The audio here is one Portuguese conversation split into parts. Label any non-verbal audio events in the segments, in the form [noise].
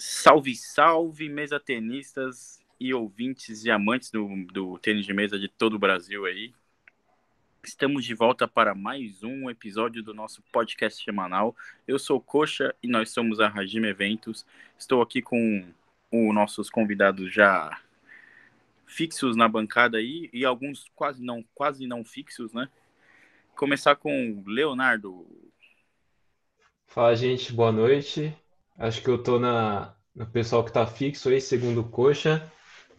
Salve, salve, mesa tenistas e ouvintes e amantes do, do tênis de mesa de todo o Brasil aí. Estamos de volta para mais um episódio do nosso podcast semanal. Eu sou Coxa e nós somos a Rajime Eventos. Estou aqui com os nossos convidados já fixos na bancada aí e alguns quase não, quase não fixos, né? Começar com Leonardo. Fala, gente, boa noite. Acho que eu tô na, no pessoal que tá fixo aí, segundo coxa.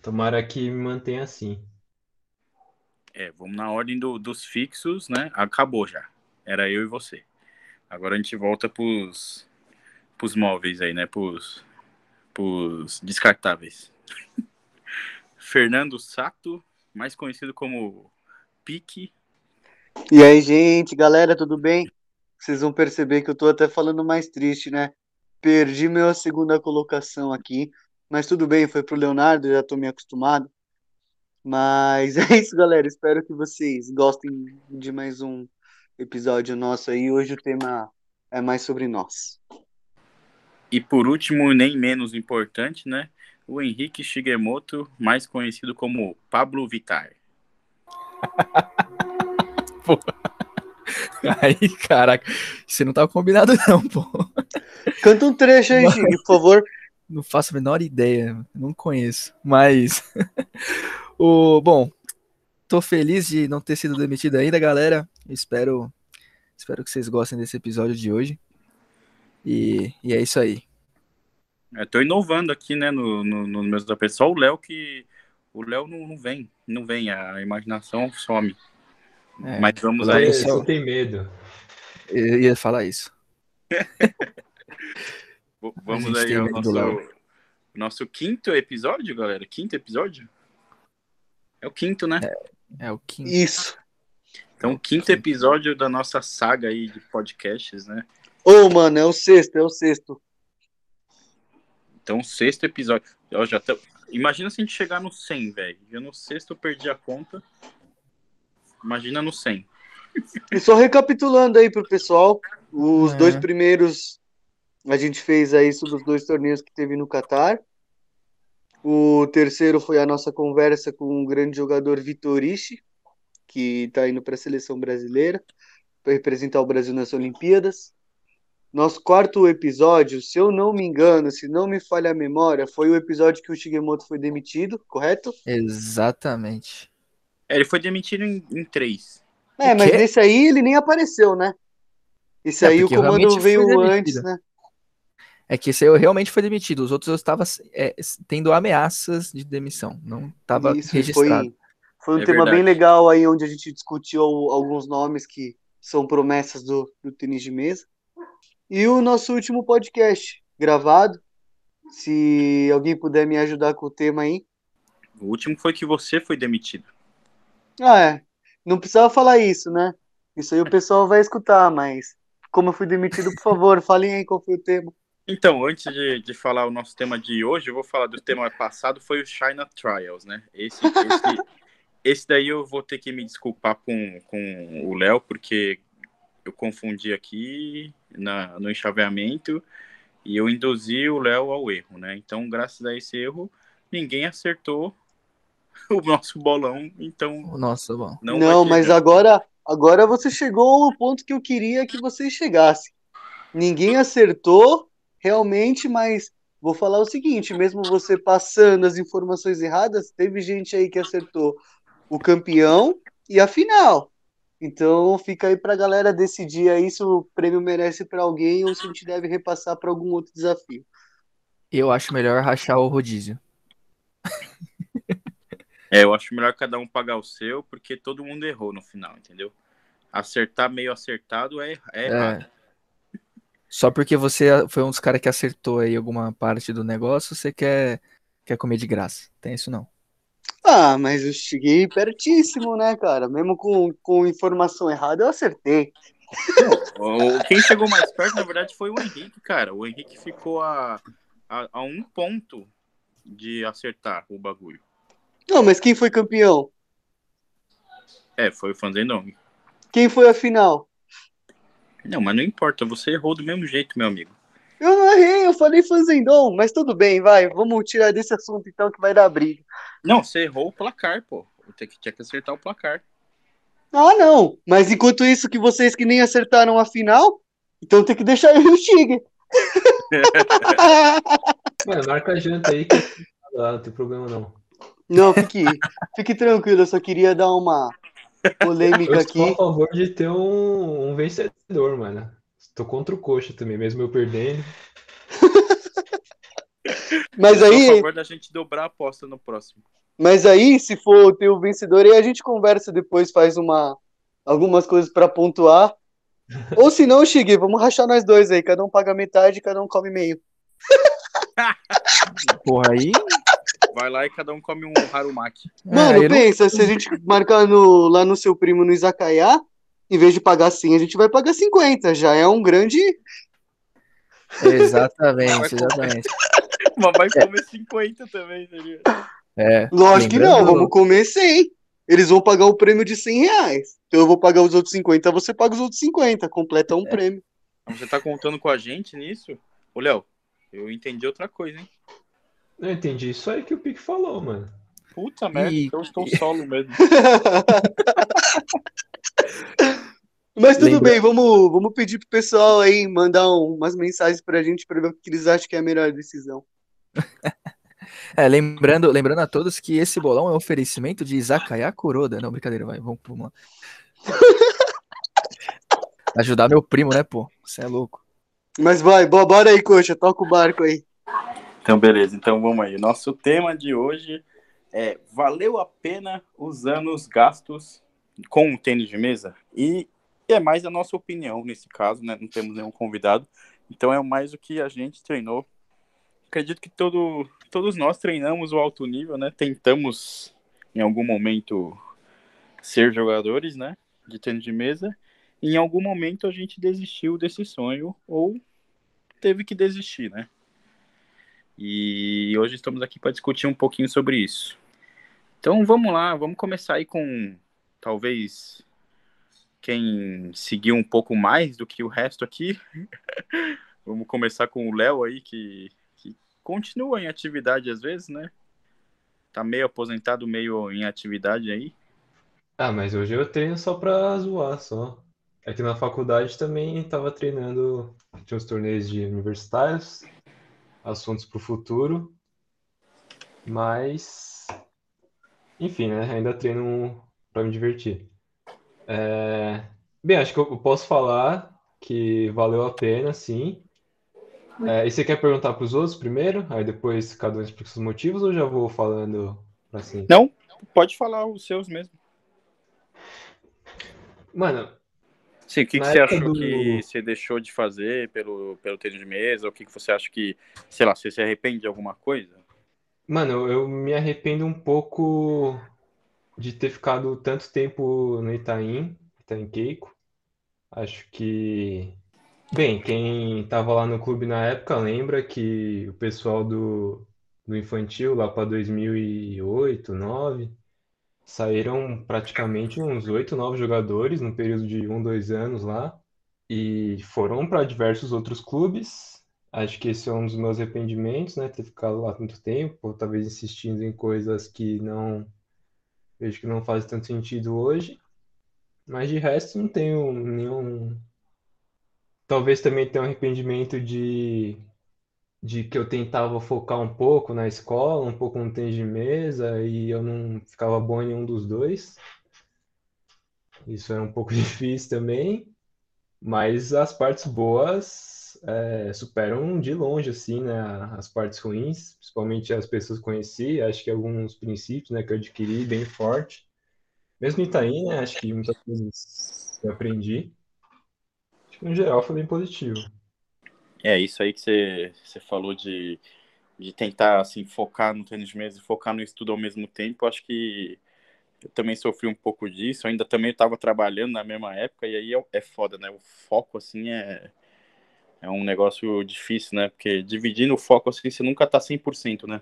Tomara que me mantenha assim. É, vamos na ordem do, dos fixos, né? Acabou já. Era eu e você. Agora a gente volta pros, pros móveis aí, né? Pros, pros descartáveis. [laughs] Fernando Sato, mais conhecido como Pique. E aí, gente, galera, tudo bem? Vocês vão perceber que eu tô até falando mais triste, né? Perdi minha segunda colocação aqui, mas tudo bem, foi pro Leonardo, já tô me acostumado. Mas [laughs] é isso, galera. Espero que vocês gostem de mais um episódio nosso aí. Hoje o tema é mais sobre nós. E por último, nem menos importante, né? O Henrique Shigemoto, mais conhecido como Pablo Vittar. [laughs] [laughs] Aí, caraca, você não tava combinado não, pô. Canta um trecho aí, Gigi, por favor. Não faço a menor ideia, não conheço. Mas, [laughs] o bom, tô feliz de não ter sido demitido ainda, galera. Espero, espero que vocês gostem desse episódio de hoje. E, e é isso aí. Eu tô inovando aqui, né, no, no, no meus da pessoa. O Léo que. O Léo não, não vem, não vem, a imaginação some. É, Mas vamos aí. pessoal- você tem medo. Eu ia falar isso. [laughs] Vamos aí ao nosso, nosso quinto episódio, galera. Quinto episódio? É o quinto, né? É o quinto. Isso. Então, quinto episódio da nossa saga aí de podcasts, né? Ô, mano, é o sexto, é o sexto. Então, sexto episódio. Ó, já tá... Imagina se a gente chegar no 100, velho. Já no sexto eu perdi a conta. Imagina no 100. E só recapitulando aí pro pessoal, os É. dois primeiros a gente fez aí sobre os dois torneios que teve no Catar. O terceiro foi a nossa conversa com o grande jogador Vitorishi, que está indo para a seleção brasileira, para representar o Brasil nas Olimpíadas. Nosso quarto episódio, se eu não me engano, se não me falha a memória, foi o episódio que o Shigemoto foi demitido, correto? Exatamente. É, ele foi demitido em, em três. É, O mas quê? nesse aí ele nem apareceu, né? Esse É, aí o comando veio antes, né? É que esse aí eu realmente foi demitido. Os outros eu estava é, tendo ameaças de demissão. Não estava registrado. Foi, foi um É tema bem verdade. legal aí, onde a gente discutiu alguns nomes que são promessas do, do tênis de mesa. E o nosso último podcast gravado. Se alguém puder me ajudar com o tema aí. O último foi que você foi demitido. Ah, é. Não precisava falar isso, né? Isso aí o pessoal vai escutar, mas como eu fui demitido, por favor, [laughs] falem aí qual foi o tema. Então, antes de, de falar o nosso tema de hoje, eu vou falar do tema passado, foi o China Trials, né? Esse, esse, [laughs] esse daí eu vou ter que me desculpar com, com o Léo, porque eu confundi aqui na, no enxaveamento e eu induzi o Léo ao erro, né? Então, graças a esse erro, ninguém acertou [laughs] o nosso bolão, então Nossa, bom. não Não, mas ganho. agora, agora você chegou ao ponto que eu queria que vocês chegassem. Ninguém acertou realmente, mas vou falar o seguinte: mesmo você passando as informações erradas, teve gente aí que acertou o campeão e a final. Então fica aí pra galera decidir aí se o prêmio merece pra alguém ou se a gente deve repassar pra algum outro desafio. Eu acho melhor rachar o rodízio. É, eu acho melhor cada um pagar o seu, porque todo mundo errou no final, entendeu? Acertar meio acertado é, é errado. Só porque você foi um dos caras que acertou aí alguma parte do negócio, você quer, quer comer de graça. Tem isso não. Ah, mas eu cheguei pertíssimo, né, cara? Mesmo com, com informação errada, eu acertei. O- Quem chegou mais perto, na verdade, foi o Henrique, cara. O Henrique ficou a, a, a um ponto de acertar o bagulho. Não, mas quem foi campeão? É, foi o Fanzendong. Quem foi a final? Não, mas não importa, você errou do mesmo jeito, meu amigo. Eu não errei, eu falei Fanzendon, mas tudo bem, vai. Vamos tirar desse assunto então que vai dar briga. Não, você errou o placar, pô. Tinha que, tinha que acertar o placar. Ah, não. Mas enquanto isso, que vocês que nem acertaram a final, então tem que deixar eu e o Tigre. [laughs] Mano, marca a janta aí que ah, não tem problema não. Não, fique, fique tranquilo, eu só queria dar uma polêmica Eu aqui. sou a favor de ter um, um vencedor, mano. Tô contra o coxa também, mesmo eu perdendo. [laughs] Mas Eu sou a aí, favor da gente dobrar a aposta no próximo. mas aí, se for ter o vencedor, aí a gente conversa depois, faz uma algumas coisas pra pontuar. [laughs] Ou se não, Chigui, vamos rachar nós dois aí, cada um paga metade, cada um come meio. [laughs] Porra, aí. Vai lá e cada um come um Harumaki. Mano, aí eu não- pensa, se a gente marcar no, lá no seu primo no Izakaya, em vez de pagar 100, a gente vai pagar 50. Já é um grande. Exatamente, exatamente. Mas vai comer 50 [laughs] também, tá ligado? É, Lógico que não, vamos comer 100. Eles vão pagar o prêmio de 100 reais. Então eu vou pagar os outros 50, você paga os outros 50. Completa um prêmio. Você tá contando com a gente nisso? Ô, Léo, eu entendi outra coisa, hein? Eu entendi isso aí que o Pique falou, mano. Puta merda, E- eu estou solo mesmo. [laughs] Mas tudo Lembra- bem, vamos, vamos pedir pro pessoal aí mandar um- umas mensagens pra gente pra ver o que eles acham que é a melhor decisão. [laughs] É, lembrando, lembrando a todos que esse bolão é um oferecimento de Izakaya Kuroda. Não, brincadeira, vai, vamos, vamos lá. [laughs] Ajudar meu primo, né, pô? Você é louco. Mas vai, bo- bora aí, coxa, toca o barco aí. Então, beleza. Então, vamos aí. Nosso tema de hoje é valeu a pena os anos gastos com o tênis de mesa? E é mais a nossa opinião nesse caso, né? Não temos nenhum convidado. Então, é mais o que a gente treinou. Acredito que todo, todos nós treinamos o alto nível, né? Tentamos, em algum momento, ser jogadores, né? De tênis de mesa. E em algum momento a gente desistiu desse sonho ou teve que desistir, né? E hoje estamos aqui para discutir um pouquinho sobre isso. Então vamos lá, vamos começar aí com talvez quem seguiu um pouco mais do que o resto aqui. [laughs] vamos começar com o Léo aí, que, que continua em atividade às vezes, né? Tá meio aposentado, meio em atividade aí. Ah, mas hoje eu treino só pra zoar, só. É que na faculdade também tava treinando, tinha os torneios de universitários, assuntos pro futuro, mas, enfim, né, ainda treino pra me divertir. É, Bem, acho que eu posso falar que valeu a pena, sim. É, e você quer perguntar pros outros primeiro? Aí depois cada um explica os motivos ou já vou falando assim? Não, pode falar os seus mesmo. Mano, Sim, o que, que você achou do- que você deixou de fazer pelo, pelo tênis de mesa? O que, que você acha que, sei lá, você se arrepende de alguma coisa? Mano, eu me arrependo um pouco de ter ficado tanto tempo no Itaim, Itaim Keiko. Acho que, bem, quem tava lá no clube na época lembra que o pessoal do, do infantil, lá para 2008, 2009, saíram praticamente uns 8, 9 jogadores no período de um, dois anos lá e foram para diversos outros clubes. Acho que esse é um dos meus arrependimentos, né? Ter ficado lá tanto tempo, talvez insistindo em coisas que não vejo que não fazem tanto sentido hoje. Mas de resto não tenho nenhum. Talvez também tenha um arrependimento de, de que eu tentava focar um pouco na escola, um pouco no tênis de mesa, e eu não ficava bom em nenhum dos dois. Isso é um pouco [laughs] difícil também. Mas as partes boas é, superam de longe, assim, né, as partes ruins, principalmente as pessoas que conheci, acho que alguns princípios, né, que eu adquiri bem forte. Mesmo em Itaim, né, acho que muitas coisas eu aprendi. Acho que no geral foi bem positivo. É isso aí que você, você falou de, de tentar assim, focar no tênis de mesa e focar no estudo ao mesmo tempo. Acho que eu também sofri um pouco disso. Eu ainda também estava trabalhando na mesma época e aí é, é foda, né? O foco assim é, é um negócio difícil, né? Porque dividindo o foco assim, você nunca tá 100%, né?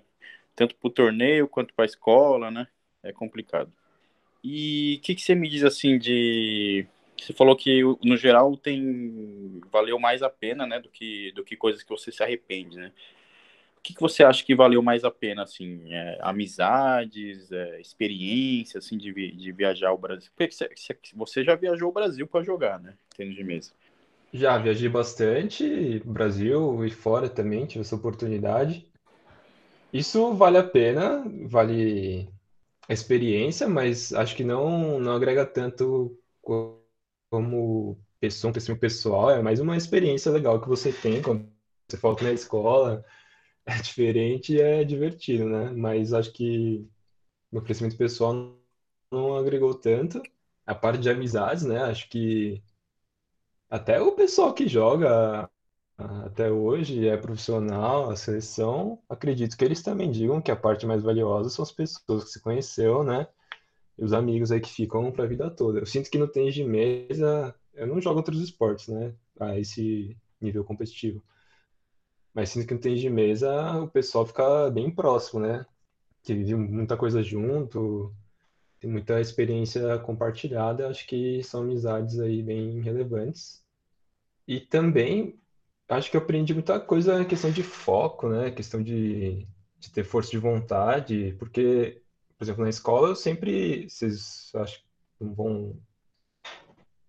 Tanto pro torneio quanto pra escola, né? É complicado. E o que, que você me diz assim de Você falou que no geral tem valeu mais a pena, né, do que do que coisas que você se arrepende, né? O que, que você acha que valeu mais a pena, assim, é, amizades, é, experiência, assim, de, de viajar ao Brasil? Porque você, já viajou o Brasil para jogar, né, tênis de mesa? Já viajei bastante, Brasil e fora também, tive essa oportunidade. Isso vale a pena, vale a experiência, mas acho que não, não agrega tanto como pessoa, um crescimento pessoal, é mais uma experiência legal que você tem quando você falta na escola, é diferente e é divertido, né? Mas acho que no crescimento pessoal não agregou tanto. A parte de amizades, né? Acho que até o pessoal que joga até hoje é profissional, a seleção, acredito que eles também digam que a parte mais valiosa são as pessoas que se conheceu, né? E os amigos aí que ficam para a vida toda. Eu sinto que no tênis de mesa, eu não jogo outros esportes, né? A esse nível competitivo. Mas sinto que no tênis de mesa o pessoal fica bem próximo, né? Que vive muita coisa junto, tem muita experiência compartilhada. Acho que são amizades aí bem relevantes. E também acho que eu aprendi muita coisa na questão de foco, né? Questão de, de ter força de vontade, porque, por exemplo, na escola eu sempre, vocês acho que não vão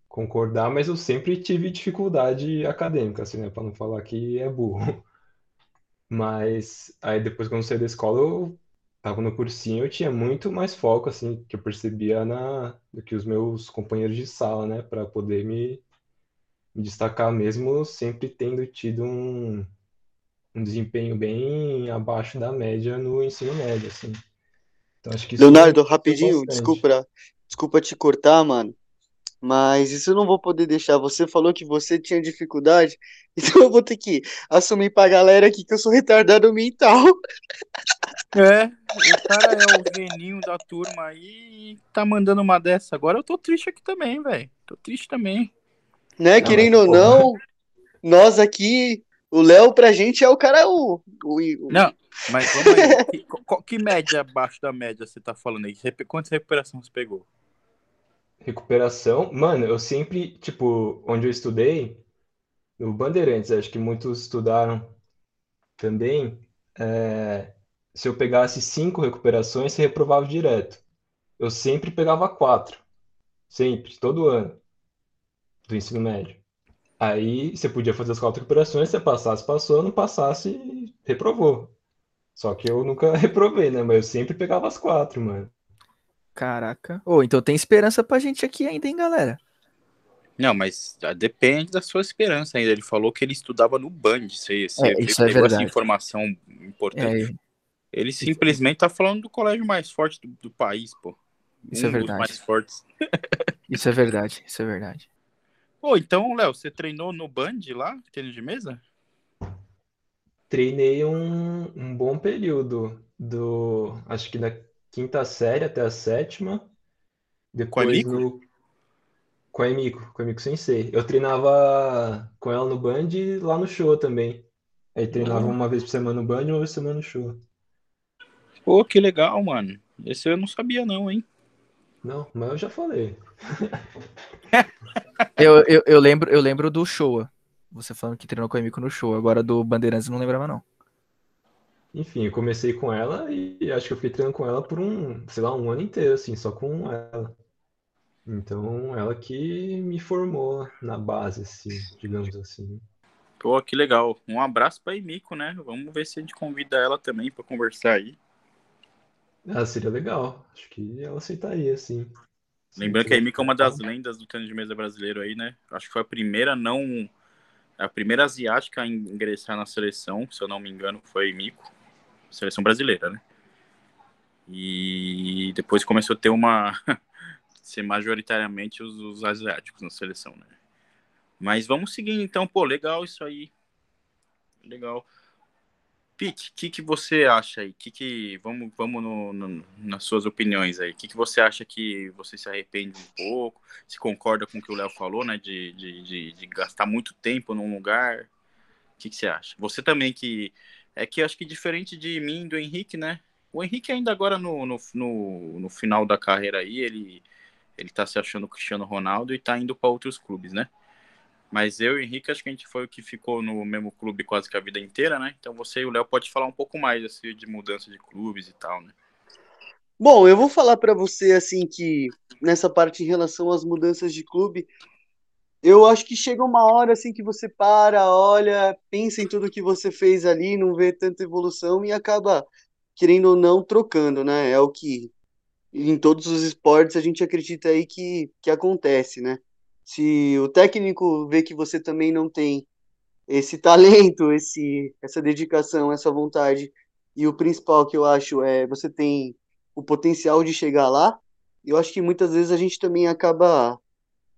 concordar, mas eu sempre tive dificuldade acadêmica, assim, né? Para não falar que é burro. [laughs] Mas aí depois quando eu saí da escola, eu tava no cursinho, eu tinha muito mais foco, assim, que eu percebia na, do que os meus companheiros de sala, né? Para poder me me destacar mesmo sempre tendo tido um, um desempenho bem abaixo da média no ensino médio, assim. Então, acho que Leonardo, rapidinho, desculpa, desculpa te cortar, mano. Mas isso eu não vou poder deixar. Você falou que você tinha dificuldade, [laughs] então eu vou ter que assumir pra galera aqui que eu sou retardado mental. É, o cara é o veninho da turma aí e tá mandando uma dessa. Agora eu tô triste aqui também, velho. Tô triste também. Né, não, querendo ou não, nós aqui, o Léo pra gente é o cara o, o, o... Não, mas vamos aí. que, que, média abaixo da média você tá falando aí? Quantas recuperações você pegou? Recuperação? Mano, eu sempre, tipo, onde eu estudei, no Bandeirantes, acho que muitos estudaram também, é, se eu pegasse cinco recuperações, você reprovava direto. Eu sempre pegava quatro. Sempre, todo ano do ensino médio. Aí você podia fazer as quatro recuperações, se passasse, passou, não passasse, reprovou. Só que eu nunca [laughs] reprovei, né? Mas eu sempre pegava as quatro, mano. Caraca. Ô, oh, então tem esperança pra gente aqui ainda, hein, galera? Não, mas depende da sua esperança ainda. Ele falou que ele estudava no Band. Você, você é, isso é verdade. essa informação importante. É. Ele simplesmente tá falando do colégio mais forte do, do país, pô. Isso é um é verdade. mais fortes. [laughs] isso é verdade, isso é verdade. Pô, então, Léo, você treinou no Band lá, tênis de mesa? Treinei um, um bom período, do acho que da quinta série até a sétima. Depois com a no com a Emiko, com a Emiko Sensei. Eu treinava com ela no Band e lá no show também. Aí treinava uhum. uma vez por semana no Band e uma vez por semana no show. Pô, que legal, mano. Esse eu não sabia não, hein? Não, mas eu já falei. [laughs] eu, eu, eu, lembro, eu lembro do Showa. Você falando que treinou com a Emiko no show. Agora do Bandeirantes eu não lembrava, não. Enfim, eu comecei com ela e acho que eu fiquei treinando com ela por um, sei lá, um ano inteiro, assim, só com ela. Então, ela que me formou na base, assim, digamos assim. Pô, que legal. Um abraço pra Emiko, né? Vamos ver se a gente convida ela também para conversar aí. Ah, seria legal. Acho que ela aceitaria, sim. Lembrando que a Emika é uma das lendas do tênis de mesa brasileiro aí, né? Acho que foi a primeira não. A primeira asiática a ingressar na seleção, se eu não me engano, foi a Emiko. Seleção brasileira, né? E depois começou a ter uma. [laughs] ser majoritariamente os, os asiáticos na seleção, né? Mas vamos seguindo então, pô, legal isso aí. Legal. Pete, o que, que você acha aí? Que que, vamos vamos no, no, nas suas opiniões aí. O que, que você acha que você se arrepende um pouco? Se concorda com o que o Léo falou, né? De, de, de, de, gastar muito tempo num lugar? O que, que você acha? Você também que. É que acho que diferente de mim do Henrique, né? O Henrique ainda agora no, no, no, no final da carreira aí, ele, ele tá se achando Cristiano Ronaldo e tá indo para outros clubes, né? Mas eu e o Henrique, acho que a gente foi o que ficou no mesmo clube quase que a vida inteira, né? Então você e o Léo pode falar um pouco mais assim, de mudança de clubes e tal, né? Bom, eu vou falar para você assim que nessa parte em relação às mudanças de clube, eu acho que chega uma hora assim que você para, olha, pensa em tudo que você fez ali, não vê tanta evolução e acaba querendo ou não trocando, né? É o que em todos os esportes a gente acredita aí que, que acontece, né? Se o técnico vê que você também não tem esse talento, [laughs] esse essa dedicação, essa vontade, e o principal que eu acho é você tem o potencial de chegar lá, eu acho que muitas vezes a gente também acaba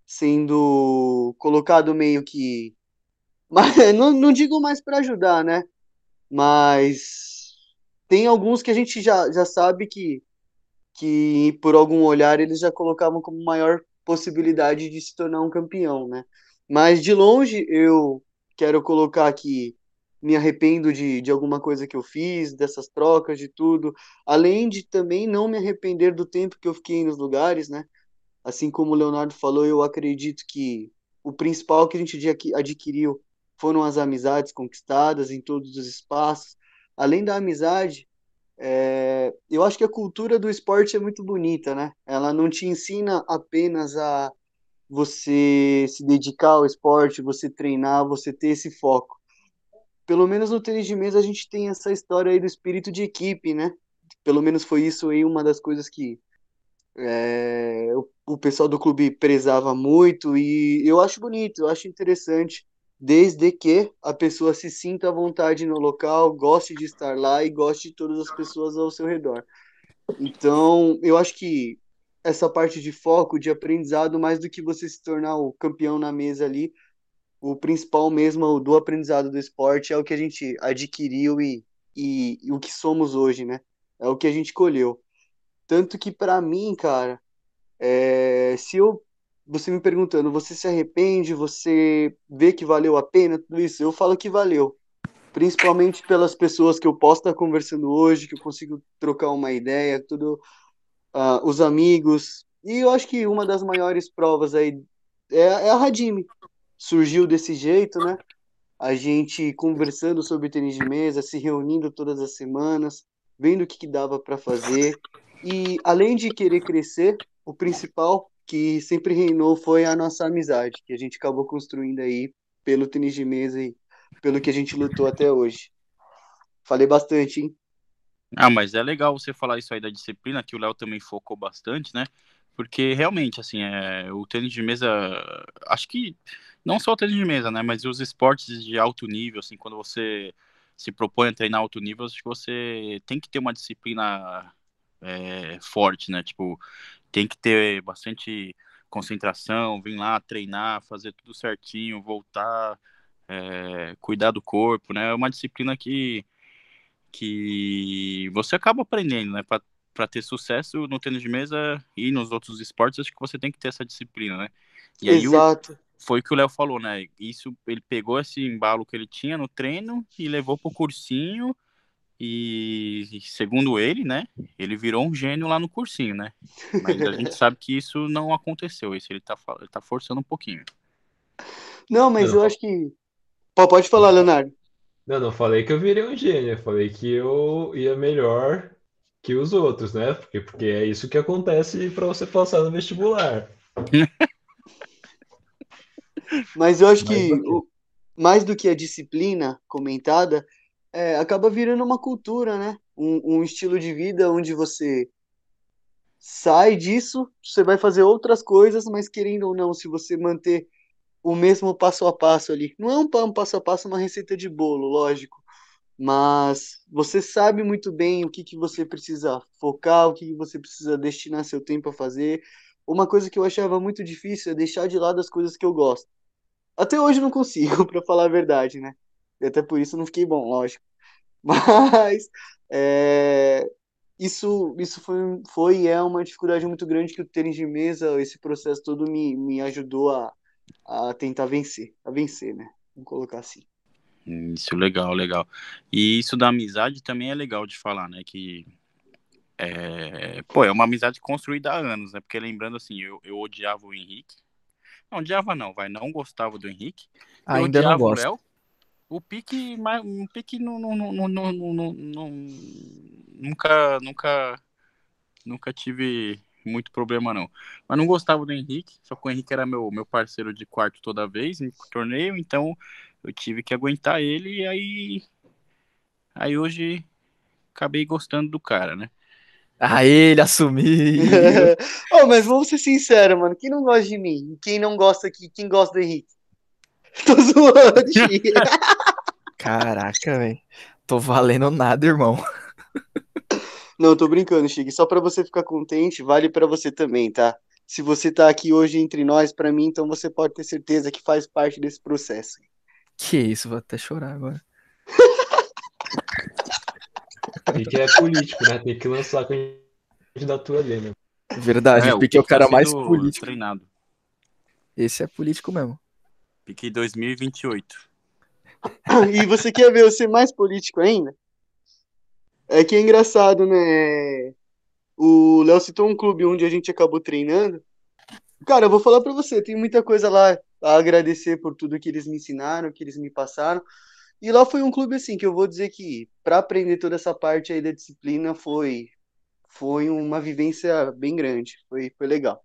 sendo colocado meio que. [laughs] Mas, não, não digo mais para ajudar, né? Mas tem alguns que a gente já, já sabe que, que, por algum olhar, eles já colocavam como maior possibilidade de se tornar um campeão, né? Mas de longe, eu quero colocar aqui me arrependo de, de alguma coisa que eu fiz, dessas trocas, de tudo. Além de também não me arrepender do tempo que eu fiquei nos lugares, né? Assim como o Leonardo falou, eu acredito que o principal que a gente adquiriu foram as amizades conquistadas em todos os espaços. Além da amizade, é, eu acho que a cultura do esporte é muito bonita, né? Ela não te ensina apenas a você se dedicar ao esporte, você treinar, você ter esse foco. Pelo menos no tênis de mesa a gente tem essa história aí do espírito de equipe, né? Pelo menos foi isso aí uma das coisas que é, o, o pessoal do clube prezava muito e eu acho bonito, eu acho interessante, desde que a pessoa se sinta à vontade no local, goste de estar lá e goste de todas as pessoas ao seu redor. Então, eu acho que essa parte de foco, de aprendizado, mais do que você se tornar o campeão na mesa ali, o principal mesmo do aprendizado do esporte é o que a gente adquiriu e, e, e o que somos hoje, né? É o que a gente colheu. Tanto que para mim, cara, é, se eu você me perguntando, você se arrepende, você vê que valeu a pena tudo isso? Eu falo que valeu. Principalmente pelas pessoas que eu posso estar conversando hoje, que eu consigo trocar uma ideia, tudo, uh, os amigos. E eu acho que uma das maiores provas aí é, é a Radime. Surgiu desse jeito, né? A gente conversando sobre tênis de mesa, se reunindo todas as semanas, vendo o que, que dava para fazer. E além de querer crescer, o principal que sempre reinou foi a nossa amizade, que a gente acabou construindo aí pelo tênis de mesa e pelo que a gente lutou até hoje. Falei bastante, hein? Ah, mas é legal você falar isso aí da disciplina, que o Léo também focou bastante, né? Porque realmente, assim, é, o tênis de mesa, acho que não só o tênis de mesa, né? Mas os esportes de alto nível, assim, quando você se propõe a treinar alto nível, acho que você tem que ter uma disciplina é, forte, né? Tipo, tem que ter bastante concentração, vir lá treinar, fazer tudo certinho, voltar, é, cuidar do corpo, né? É uma disciplina que, que você acaba aprendendo, né? Para ter sucesso no tênis de mesa e nos outros esportes, acho que você tem que ter essa disciplina, né? E aí Exato. O, foi o que o Léo falou, né? Isso, ele pegou esse embalo que ele tinha no treino e levou pro cursinho e segundo ele, né, ele virou um gênio lá no cursinho, né? Mas a gente sabe que isso não aconteceu, isso ele tá, ele tá forçando um pouquinho. Não, mas não. eu acho que. Pode falar, Leonardo. Não, não falei que eu virei um gênio, falei que eu ia melhor que os outros, né? Porque, porque é isso que acontece para você passar no vestibular. [laughs] mas eu acho que o, mais do que a disciplina comentada, é, acaba virando uma cultura, né? Um, um, estilo de vida onde você sai disso, você vai fazer outras coisas, mas querendo ou não, se você manter o mesmo passo a passo ali, não é um, um passo a passo, uma receita de bolo, lógico, mas você sabe muito bem o que, que você precisa focar, o que, que você precisa destinar seu tempo a fazer. Uma coisa que eu achava muito difícil é deixar de lado as coisas que eu gosto. Até hoje não consigo, [laughs] para falar a verdade, né? E até por isso não fiquei bom, lógico. [laughs] Mas é, isso, isso foi, foi e é uma dificuldade muito grande que o tênis de mesa, esse processo todo me, me ajudou a, a tentar vencer, a vencer, né? Vamos colocar assim. Isso, legal, legal. E isso da amizade também é legal de falar, né? Que É, pô, é uma amizade construída há anos, né? Porque lembrando assim, eu, eu odiava o Henrique. Não, odiava não, vai, não gostava do Henrique. Eu Ainda não gosto. O pique, mas um pique não, não, não, não, não, não- não- nunca, nunca, nunca tive muito problema não. Mas não gostava do Henrique, só que o Henrique era meu, meu parceiro de quarto toda vez em torneio, então eu tive que aguentar ele e aí, aí hoje acabei gostando do cara, né? Ah, ele assumiu. [laughs] oh, mas vamos ser sinceros, mano. Quem não gosta de mim? Quem não gosta aqui? Quem gosta do Henrique? [laughs] Tô zoando. [laughs] Caraca, velho. Tô valendo nada, irmão. Não, tô brincando, Chique. Só pra você ficar contente, vale pra você também, tá? Se você tá aqui hoje entre nós, pra mim, então você pode ter certeza que faz parte desse processo. Que isso, vou até chorar agora. E que é político, né? Tem que lançar a candidatura dele, né? Verdade, É, o Pique é o Pique cara tá mais político. Treinado. Esse é político mesmo. Pique 2028. [laughs] E você quer ver eu ser mais político ainda? É que é engraçado, né? O Léo citou um clube onde a gente acabou treinando. Cara, eu vou falar pra você, tem muita coisa lá a agradecer por tudo que eles me ensinaram, que eles me passaram. E lá foi um clube assim que eu vou dizer que pra aprender toda essa parte aí da disciplina foi foi uma vivência bem grande, foi foi legal.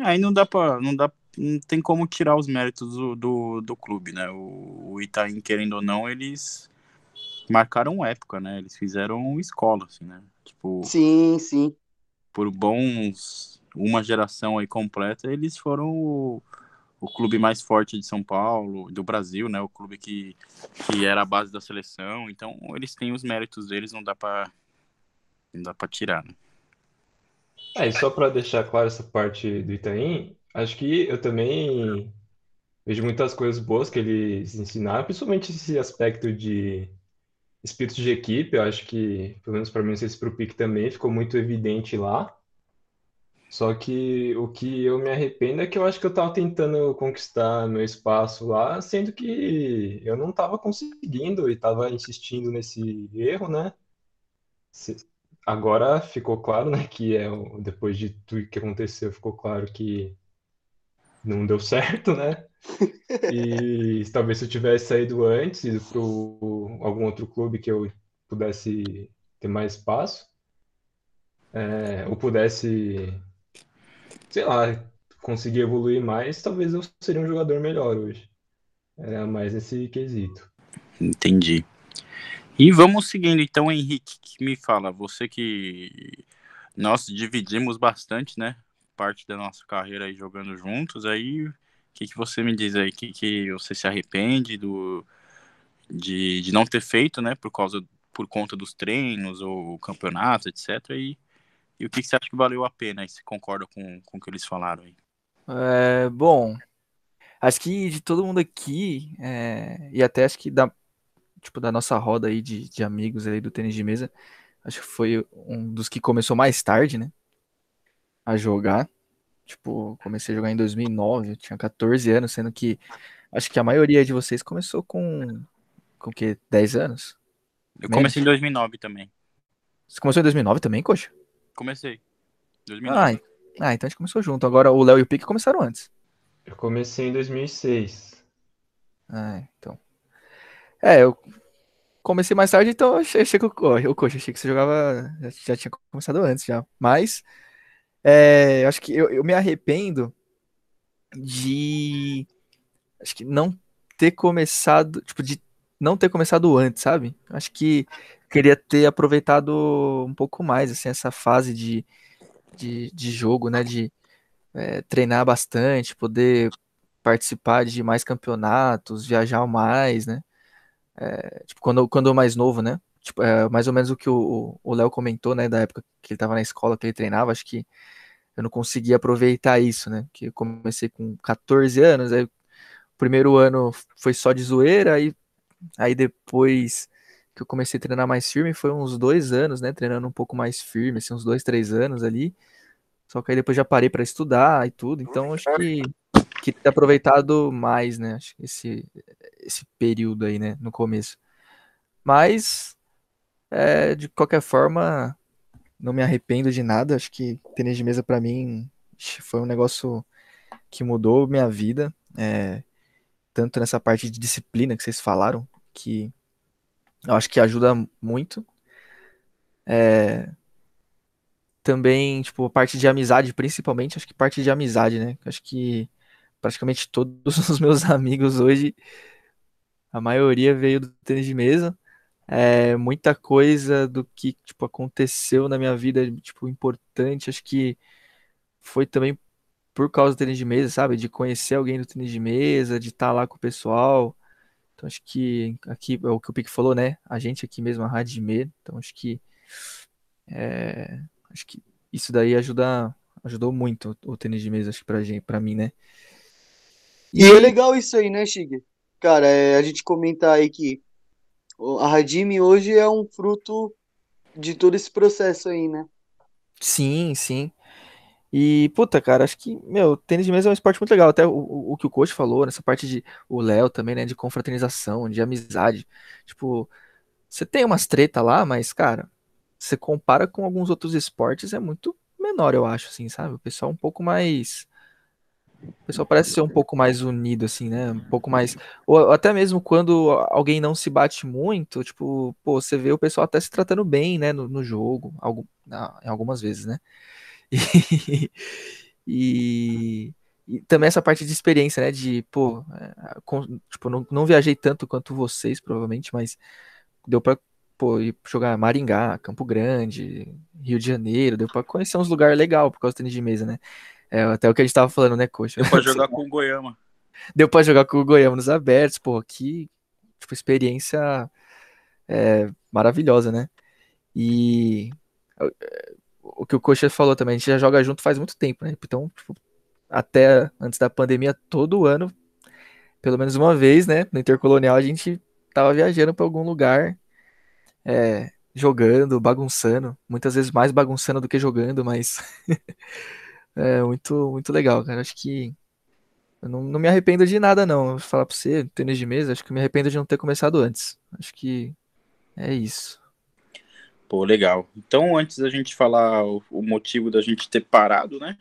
Aí não dá pra. Não, dá, não tem como tirar os méritos do, do, do clube, né? O, o Itaim, querendo ou não, eles marcaram época, né? Eles fizeram escola, assim, né? Tipo, Sim, sim. por bons. Uma geração aí completa, eles foram o, o clube mais forte de São Paulo, do Brasil, né? O clube que, que era a base da seleção. Então, eles têm os méritos deles, não dá pra. Não dá pra tirar, né? É, e só para deixar claro essa parte do Itaim, acho que eu também vejo muitas coisas boas que eles ensinaram, principalmente esse aspecto de espírito de equipe. Eu acho que, pelo menos para mim, não sei se para o Pique também, ficou muito evidente lá. Só que o que eu me arrependo é que eu acho que eu estava tentando conquistar meu espaço lá, sendo que eu não estava conseguindo e estava insistindo nesse erro, né? Agora ficou claro, né, que é depois de tudo que aconteceu, ficou claro que não deu certo, né? [laughs] E talvez se eu tivesse saído antes, ido para algum outro clube que eu pudesse ter mais espaço, é, ou pudesse, sei lá, conseguir evoluir mais, talvez eu seria um jogador melhor hoje. Era mais nesse quesito. Entendi. E vamos seguindo, então, Henrique, que me fala, você que nós dividimos bastante, né? Parte da nossa carreira aí jogando juntos, aí o que, que você me diz aí? Que, que você se arrepende do, de, de não ter feito, né? Por causa, por conta dos treinos ou campeonatos, etc. E, e o que, que você acha que valeu a pena? E você concorda com, com o que eles falaram aí? É, bom, acho que de todo mundo aqui, é, e até acho que da, tipo, da nossa roda aí de, de amigos aí do tênis de mesa, acho que foi um dos que começou mais tarde, né, a jogar. Tipo, comecei a jogar em 2009, eu tinha 14 anos, sendo que acho que a maioria de vocês começou com, com o quê? 10 anos? Eu Menos. comecei em 2009 também. Você começou em 2009 também, coxa? Comecei. 2009. Ah, ah, então a gente começou junto. Agora o Léo e o Pique começaram antes. Eu comecei em 2006. Ah, então. É, eu comecei mais tarde, então eu achei, achei que eu, eu, coxa, achei que você jogava, já, já tinha começado antes já. Mas, é, acho que eu, eu me arrependo de, acho que não ter começado, tipo, de não ter começado antes, sabe? Acho que queria ter aproveitado um pouco mais, assim, essa fase de, de, de jogo, né? De é, treinar bastante, poder participar de mais campeonatos, viajar mais, né? É, tipo, quando, quando eu mais novo, né? Tipo, é, mais ou menos o que o Léo comentou, né? Da época que ele tava na escola, que ele treinava, acho que eu não conseguia aproveitar isso, né? Que eu comecei com 14 anos, aí o primeiro ano foi só de zoeira, aí, aí depois que eu comecei a treinar mais firme, foi uns dois anos, né? Treinando um pouco mais firme, assim, uns dois, três anos ali. Só que aí depois já parei para estudar e tudo, então acho que que ter aproveitado mais, né? Acho que esse, esse período aí, né? No começo. Mas, é, de qualquer forma, não me arrependo de nada. Acho que tênis de mesa para mim foi um negócio que mudou minha vida. É, tanto nessa parte de disciplina que vocês falaram, que eu acho que ajuda muito. É, também, tipo, a parte de amizade, principalmente, acho que parte de amizade, né? Acho que praticamente todos [laughs] os meus amigos hoje, a maioria veio do tênis de mesa. É, muita coisa do que tipo, aconteceu na minha vida, tipo, importante, acho que foi também por causa do tênis de mesa, sabe? De conhecer alguém do tênis de mesa, de estar lá com o pessoal. Então acho que aqui é o que o Pique falou, né? A gente aqui mesmo, a Rádio Med, então acho que é, acho que isso daí ajuda, ajudou muito o, tênis de mesa, acho pra gente, para mim, né? E é legal isso aí, né, Chig? Cara, é, a gente comentar aí que a Radime hoje é um fruto de todo esse processo aí, né? Sim, sim. E, puta, cara, acho que, meu, tênis de mesa é um esporte muito legal. Até o, o, que o coach falou, nessa parte de. O Léo também, né? De confraternização, de amizade. Tipo, você tem umas treta lá, mas, cara, você compara com alguns outros esportes, é muito menor, eu acho, assim, sabe? O pessoal é um pouco mais o pessoal parece ser um pouco mais unido, assim, né? Um pouco mais. Ou até mesmo quando alguém não se bate muito, tipo, pô, você vê o pessoal até se tratando bem, né? No, no jogo, em algumas vezes, né? [laughs] E, e, e, também essa parte de experiência, né? De, pô, é, com, tipo, não, não viajei tanto quanto vocês, provavelmente, mas deu pra pô, ir jogar Maringá, Campo Grande, Rio de Janeiro, deu pra conhecer uns lugares legais por causa do tênis de mesa, né? É até o que a gente tava falando, né, coxa? Deu pra [laughs] jogar com o Goiama. Deu pra jogar com o Goiama nos abertos, pô, que tipo, experiência é, maravilhosa, né? E o que o Coxa falou também, a gente já joga junto faz muito tempo, né? Então, tipo, até antes da pandemia, todo ano, pelo menos uma vez, né? No Intercolonial, a gente tava viajando para algum lugar, é, jogando, bagunçando. Muitas vezes mais bagunçando do que jogando, mas [laughs] É muito, muito legal, cara. Acho que eu não, não me arrependo de nada, não. Vou falar pra você, tênis de mesa, acho que me arrependo de não ter começado antes. Acho que é isso. Pô, legal. Então, antes da gente falar o, o motivo da gente ter parado, né?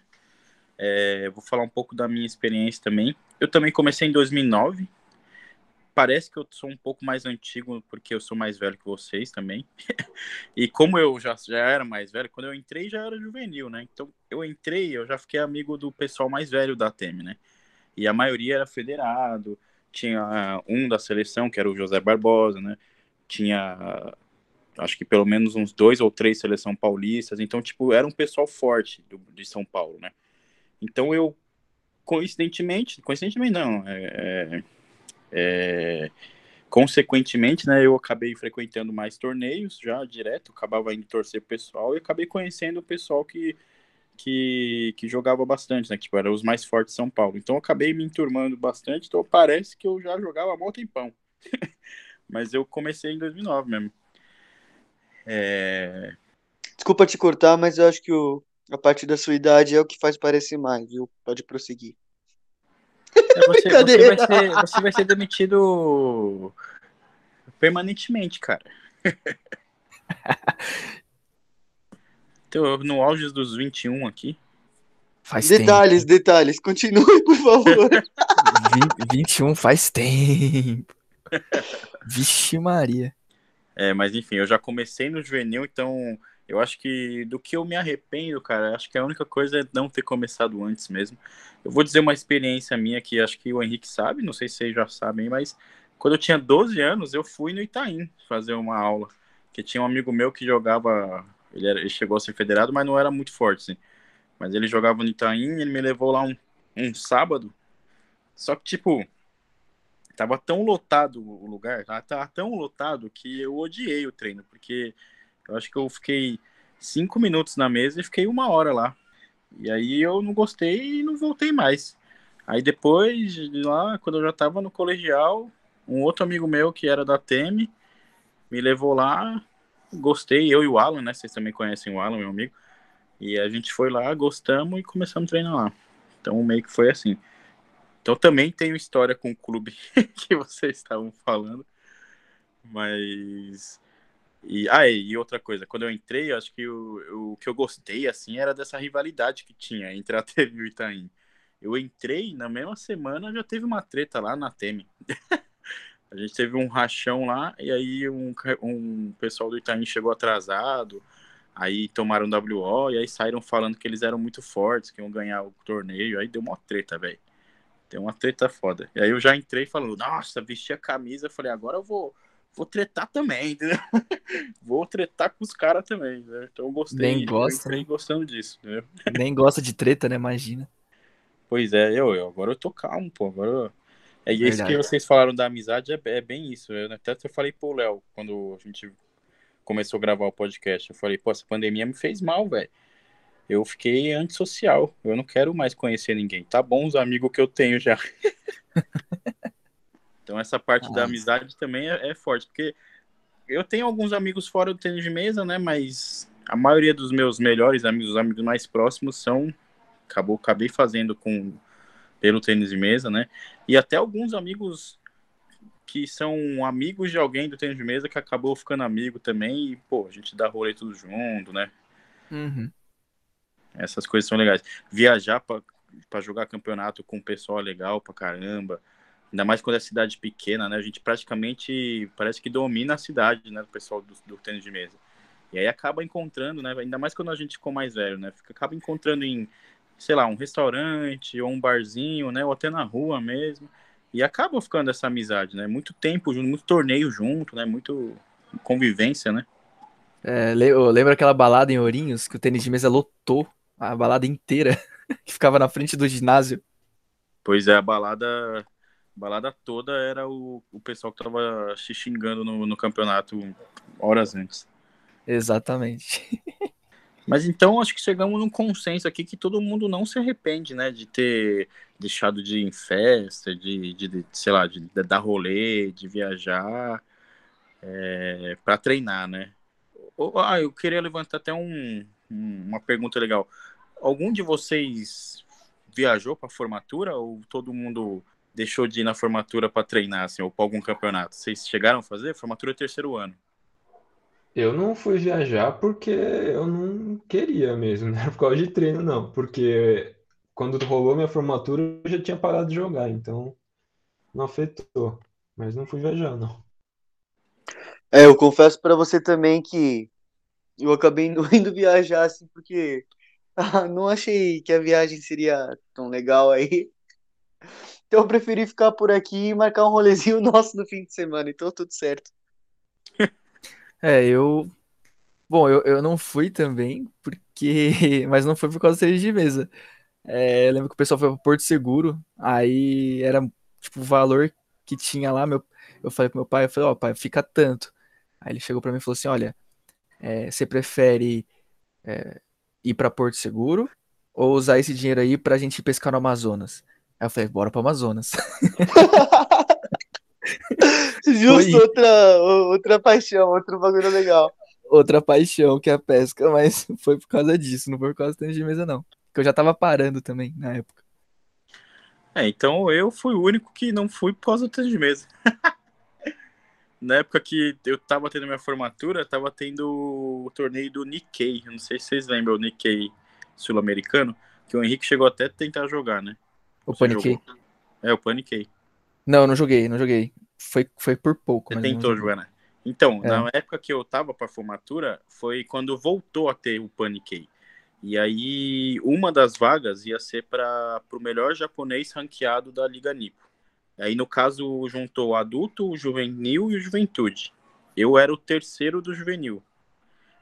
É, vou falar um pouco da minha experiência também. Eu também comecei em 2009, parece que eu sou um pouco mais antigo porque eu sou mais velho que vocês também. [laughs] e como eu já, já era mais velho, quando eu entrei já era juvenil, né? Então eu entrei, eu já fiquei amigo do pessoal mais velho da TEM, né? E a maioria era federado, tinha um da seleção, que era o José Barbosa, né? Tinha acho que pelo menos uns dois ou três seleção paulistas. Então, tipo, era um pessoal forte do, de São Paulo, né? Então eu coincidentemente, coincidentemente não, é, é é, consequentemente, né, eu acabei frequentando mais torneios já direto, acabava indo torcer pro pessoal e acabei conhecendo o pessoal que, que, que jogava bastante, né, que tipo, eram os mais fortes de São Paulo. Então acabei me enturmando bastante, então parece que eu já jogava há muito tempão. [laughs] Mas eu comecei em 2009 mesmo. É... Desculpa te cortar, mas eu acho que o, a parte da sua idade é o que faz parecer mais, viu? Pode prosseguir. É, você, você, vai ser, você vai ser demitido permanentemente, cara. [laughs] Tô no auge dos 21 aqui. Faz detalhes, tempo. detalhes. Continue, por favor. [laughs] 21 faz tempo. Vixe Maria. É, mas enfim, eu já comecei no juvenil, então eu acho que do que eu me arrependo, cara, acho que a única coisa é não ter começado antes mesmo. Eu vou dizer uma experiência minha que acho que o Henrique sabe, não sei se vocês já sabem, mas quando eu tinha 12 anos, eu fui no Itaim fazer uma aula. Que tinha um amigo meu que jogava, ele, era, ele chegou a ser federado, mas não era muito forte, assim. Mas ele jogava no Itaim, ele me levou lá um, um sábado. Só que, tipo, tava tão lotado o lugar, tava, tão lotado que eu odiei o treino, porque eu acho que eu fiquei cinco minutos na mesa e fiquei uma hora lá. E aí eu não gostei e não voltei mais. Aí depois de lá, quando eu já estava no colegial, um outro amigo meu que era da TEM me levou lá, gostei, eu e o Alan, né? Vocês também conhecem o Alan, meu amigo. E a gente foi lá, gostamos e começamos a treinar lá. Então meio que foi assim. Então também tenho história com o clube [laughs] que vocês estavam falando. Mas E, ah, e outra coisa, quando eu entrei, eu acho que o, o que eu gostei, assim, era dessa rivalidade que tinha entre a [laughs] Temi e o Itaim. Eu entrei, na mesma semana já teve uma treta lá na Temi. [laughs] a gente teve um rachão lá, e aí um, um pessoal do Itaim chegou atrasado, aí tomaram WO, e aí saíram falando que eles eram muito fortes, que iam ganhar o torneio, aí deu uma treta, velho. Deu uma treta foda. E aí eu já entrei falando, nossa, vesti a camisa, falei, agora eu vou vou tretar também, entendeu? [laughs] vou tretar com os caras também, né? Então eu gostei. Nem gosta. Eu gostando disso, né? Nem gosta de treta, né? Imagina. Pois é, eu, eu agora eu tô calmo, pô. Agora eu... É isso que vocês falaram da amizade, é, é bem isso. Eu, até eu falei pro Léo, quando a gente começou a gravar o podcast, eu falei, pô, essa pandemia me fez mal, velho. Eu fiquei antissocial. Eu não quero mais conhecer ninguém. Tá bom os amigos que eu tenho já. [laughs] Então essa parte ah. da amizade também é, é, forte, porque eu tenho alguns amigos fora do tênis de mesa, né? Mas a maioria dos meus melhores amigos, os amigos mais próximos, são acabou acabei fazendo com pelo tênis de mesa, né? E até alguns amigos que são amigos de alguém do tênis de mesa que acabou ficando amigo também e pô, a gente dá rolê tudo junto, né? Uhum. Essas coisas são legais. Viajar para jogar campeonato com o pessoal legal pra caramba. Ainda mais quando é cidade pequena, né? A gente praticamente parece que domina a cidade, né? O pessoal do, do tênis de mesa. E aí acaba encontrando, né? Ainda mais quando a gente ficou mais velho, né? Fica, acaba encontrando em, sei lá, um restaurante ou um barzinho, né? Ou até na rua mesmo. E acaba ficando essa amizade, né? Muito tempo junto, muito torneio junto, né? Muito convivência, né? É, lembra aquela balada em Ourinhos que o tênis de mesa lotou a balada inteira, [laughs] que ficava na frente do ginásio? Pois é, a balada balada toda era o, o pessoal que tava se xingando no, no campeonato horas antes. Exatamente. [laughs] Mas então acho que chegamos num consenso aqui que todo mundo não se arrepende, né? De ter deixado de ir em festa, de, de sei lá, de, de dar rolê, de viajar é, para treinar, né? Ah, eu queria levantar até um, uma pergunta legal. Algum de vocês viajou para formatura ou todo mundo deixou de ir na formatura para treinar, assim, ou para algum campeonato? Vocês chegaram a fazer? Formatura é terceiro ano. Eu não fui viajar porque eu não queria mesmo, [laughs] não era por causa de treino, não. Porque quando rolou minha formatura, eu já tinha parado de jogar, então não afetou. Mas não fui viajar, não. É, eu confesso para você também que eu acabei [laughs] não indo viajar, assim, porque [laughs] ah, não achei que a viagem seria tão legal aí. Então eu preferi ficar por aqui e marcar um rolezinho [laughs] nosso no fim de semana. Então tudo certo. É, eu. Bom, eu, eu não fui também, porque. [laughs] Mas não foi por causa do de mesa. É, eu lembro que o pessoal foi para Porto Seguro, aí era tipo o valor que tinha lá. Meu... Eu falei pro meu pai, eu falei, ó, oh, pai, fica tanto. Aí ele chegou para mim e falou assim: olha, é, você prefere é, ir para Porto Seguro ou usar esse dinheiro aí pra gente pescar no Amazonas? Aí eu falei, bora pro Amazonas. [laughs] Justo, outra, outra paixão, outro bagulho legal. Outra paixão que é a pesca, mas [laughs] foi por causa disso, não foi por causa do tênis de mesa, não. Porque eu já tava parando também na época. É, então eu fui o único que não fui por causa do tênis de mesa. [laughs] na época que eu tava tendo minha formatura, tava tendo o torneio do Nikkei. Eu não sei se vocês lembram o Nikkei sul-americano, que o Henrique chegou até a tentar jogar, né? O Paniquei. É, o Paniquei. Não, não joguei, não joguei. Foi, foi por pouco. Você tentou jogar, né? Então, é. na época que eu tava pra formatura, foi quando voltou a ter o Paniquei. E aí, uma das vagas ia ser para o melhor japonês ranqueado da Liga Nipo. Aí, no caso, juntou o adulto, o juvenil e o juventude. Eu era o terceiro do juvenil,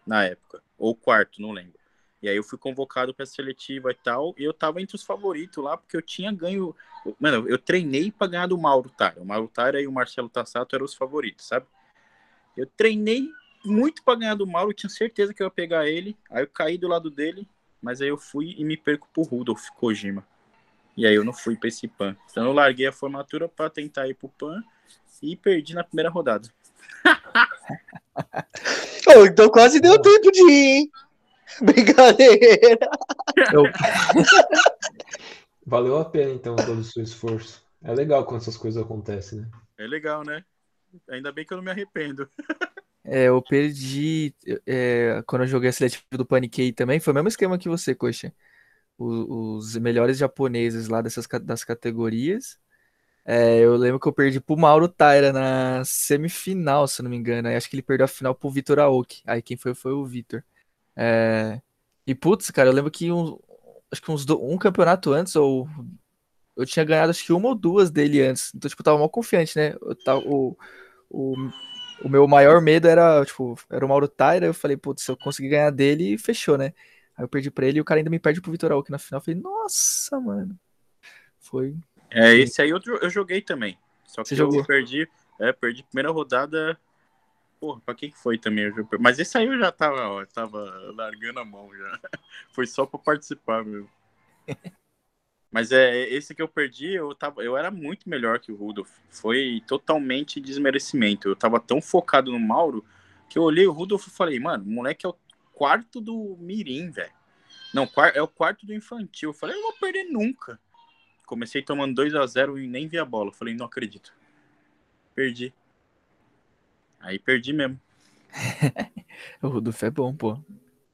na época. Ou quarto, não lembro. E aí eu fui convocado para seletiva e tal, e eu tava entre os favoritos lá, porque eu tinha ganho. Mano, eu treinei para ganhar do Mauro Tara. O Mauro Tara e o Marcelo Tassato eram os favoritos, sabe? Eu treinei muito para ganhar do Mauro, tinha certeza que eu ia pegar ele. Aí eu caí do lado dele, mas aí eu fui e me perco pro Rudolf Kojima. E aí eu não fui para esse PAN. Então eu larguei a formatura para tentar ir pro PAN e perdi na primeira rodada. [laughs] oh, então quase deu tempo de ir, hein? [laughs] Brincadeira. Eu... [laughs] Valeu a pena, então, todo o seu esforço. É legal quando essas coisas acontecem, né? É legal, né? Ainda bem que eu não me arrependo. [laughs] É, eu perdi é, quando eu joguei a seletiva do Paniquei também. Foi o mesmo esquema que você, Coxa. Os, os melhores japoneses lá dessas das categorias. É, eu lembro que eu perdi pro Mauro Taira na semifinal, se eu não me engano. Aí acho que ele perdeu a final pro Vitor Aoki. Aí quem foi foi o Vitor. É, e putz, cara, eu lembro que um, acho que uns do, um campeonato antes, ou eu tinha ganhado acho que uma ou duas dele antes. Então, tipo, eu tava mal confiante, né? Eu tava, o, o, o meu maior medo era, tipo, era o Mauro Taira. Eu falei, putz, se eu conseguir ganhar dele, fechou, né? Aí eu perdi pra ele e o cara ainda me perde pro Vitor Aoki na final. Eu falei, nossa, mano. Foi é, esse aí eu, eu joguei também. Só que Você eu jogou? perdi. É, perdi a primeira rodada. Porra, pra que foi também? Mas esse aí eu já tava, ó, tava largando a mão já. [laughs] Foi só pra participar mesmo. [laughs] Mas é, esse que eu perdi, eu, tava, eu era muito melhor que o Rudolf. Foi totalmente desmerecimento. Eu tava tão focado no Mauro que eu olhei o Rudolf e falei, mano, o moleque é o quarto do Mirim, velho. Não, é o quarto do infantil. Eu falei, eu não vou perder nunca. Comecei tomando 2 a 0 e nem vi a bola. Eu falei, não acredito. Perdi. Aí perdi mesmo. [laughs] O Rudolf é bom, pô.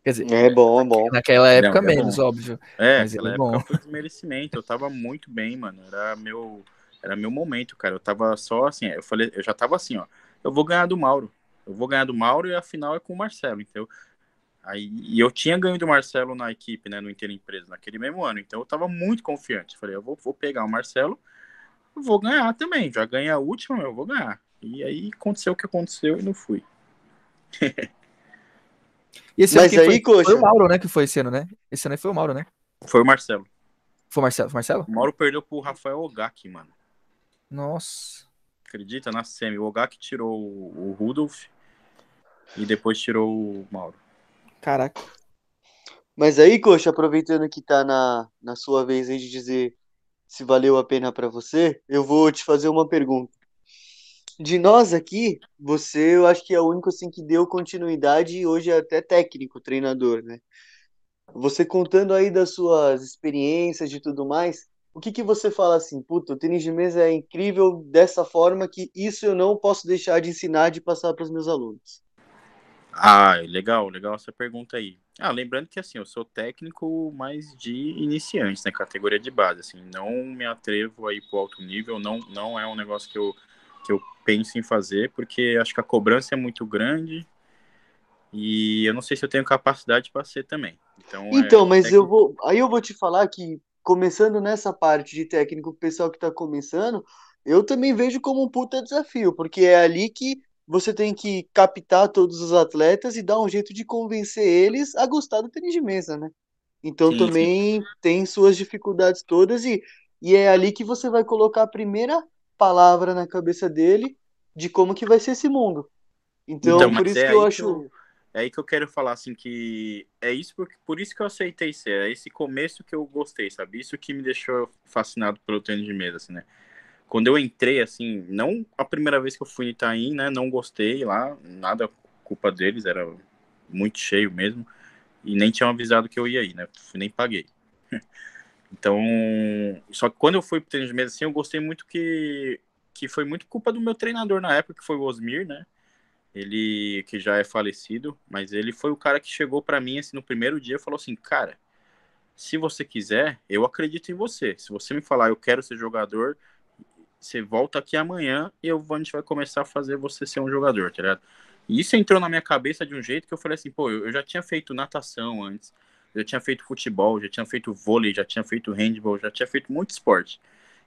Quer dizer, É bom, é bom. naquela época Não, é menos, bom. óbvio. É, Mas aquela ele é época bom. foi desmerecimento. Eu tava muito bem, mano. Era meu, era meu momento, cara. Eu tava só assim, eu falei, eu já tava assim, ó. Eu vou ganhar do Mauro. Eu vou ganhar do Mauro e a final é com o Marcelo, entendeu? Aí, e eu tinha ganho do Marcelo na equipe, né, no Inter Empresa, naquele mesmo ano. Então eu tava muito confiante. Falei, eu vou, vou pegar o Marcelo, eu vou ganhar também. Já ganhei a última, eu vou ganhar. E aí aconteceu o que aconteceu e não fui. [laughs] E esse Mas ano aí, foi? coxa. Foi o Mauro, né? Que foi esse ano, né? Esse ano aí foi o Mauro, né? Foi o Marcelo. Foi o Marcelo? Foi o Marcelo? O Mauro perdeu pro Rafael Ogaki, mano. Nossa. Acredita? Na semi. O Ogaki tirou o Rudolf e depois tirou o Mauro. Caraca. Mas aí, Coxa, aproveitando que tá na, na sua vez aí de dizer se valeu a pena pra você, eu vou te fazer uma pergunta. De nós aqui, você eu acho que é o único assim que deu continuidade e hoje é até técnico, treinador, né? Você contando aí das suas experiências de tudo mais, o que que você fala assim, puta, o tênis de mesa é incrível dessa forma que isso eu não posso deixar de ensinar, de passar para os meus alunos. Ah, legal, legal essa pergunta aí. Ah, lembrando que assim, eu sou técnico mais de iniciantes, né, categoria de base, assim, não me atrevo aí pro alto nível, não, não é um negócio que eu, que eu penso em fazer, porque acho que a cobrança é muito grande e eu não sei se eu tenho capacidade para ser também. Então, é, Então, mas eu técnico- vou, aí eu vou te falar que começando nessa parte de técnico, o pessoal que está começando, eu também vejo como um puta desafio, porque é ali que você tem que captar todos os atletas e dar um jeito de convencer eles a gostar do tênis de mesa, né? Então Sim, também tem suas dificuldades todas e, e é ali que você vai colocar a primeira palavra na cabeça dele de como que vai ser esse mundo. Então, Então, por isso é que eu aí acho. eu- é aí que eu quero falar, assim, que é isso por, por isso que eu aceitei ser, é esse começo que eu gostei, sabe? Isso que me deixou fascinado pelo tênis de mesa, assim, né? Quando eu entrei, assim, não a primeira vez que eu fui em Itaim, né? Não gostei lá, nada culpa deles, era muito cheio mesmo, e nem tinham avisado que eu ia ir, né? Nem paguei. [laughs] Então, só que quando eu fui pro tênis de mesa, assim, eu gostei muito que, que foi muito culpa do meu treinador na época, que foi o Osmir, né? ele que já é falecido, mas ele foi o cara que chegou para mim assim no primeiro dia e falou assim, cara, se você quiser, eu acredito em você. Se você me falar, eu quero ser jogador, você volta aqui amanhã e eu, a gente vai começar a fazer você ser um jogador, tá ligado? E isso entrou na minha cabeça de um jeito que eu falei assim, pô, eu já tinha feito natação antes, já tinha feito futebol, já tinha feito vôlei, já tinha feito handball, já tinha feito muito esporte.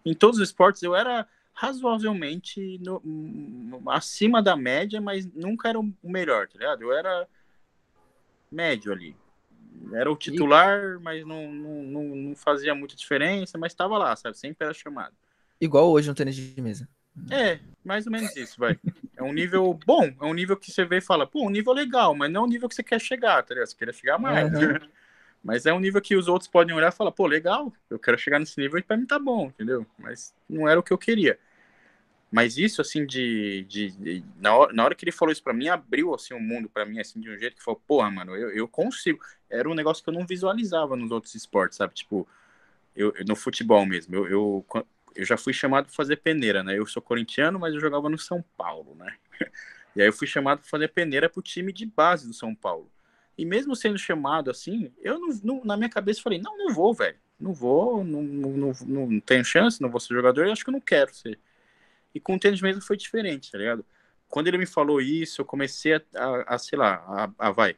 Em todos os esportes eu era razoavelmente no- acima da média, mas nunca era o melhor, tá ligado? Eu era médio ali. Era o titular, mas não, não, não, fazia muita diferença, mas estava lá, sabe? Sempre era chamado. Igual hoje no tênis de mesa. É, mais ou menos isso, vai. É um nível bom, é um nível que você vê e fala, pô, um nível legal, mas não é um nível que você quer chegar, tá ligado? Você quer chegar mais. Uhum. Mas é um nível que os outros podem olhar e falar, pô, legal, eu quero chegar nesse nível e pra mim tá bom, entendeu? Mas não era o que eu queria. Mas isso, assim, de. de, de- na, hora, na hora que ele falou isso pra mim, abriu, assim, o mundo pra mim, assim, de um jeito que falou, porra, mano, eu, eu consigo. Era um negócio que eu não visualizava nos outros esportes, sabe? Tipo, eu, no futebol mesmo. Eu, eu, eu já fui chamado pra fazer peneira, né? Eu sou corintiano, mas eu jogava no São Paulo, né? [laughs] E aí eu fui chamado para fazer peneira para o time de base do São Paulo. E mesmo sendo chamado assim, eu não, não na minha cabeça falei, não, não vou, velho. Não vou, não, não, não, não tenho chance, não vou ser jogador, eu acho que eu não quero ser. E com o tênis mesmo foi diferente, tá ligado? Quando ele me falou isso, eu comecei a, a, a sei lá, a, a, vai,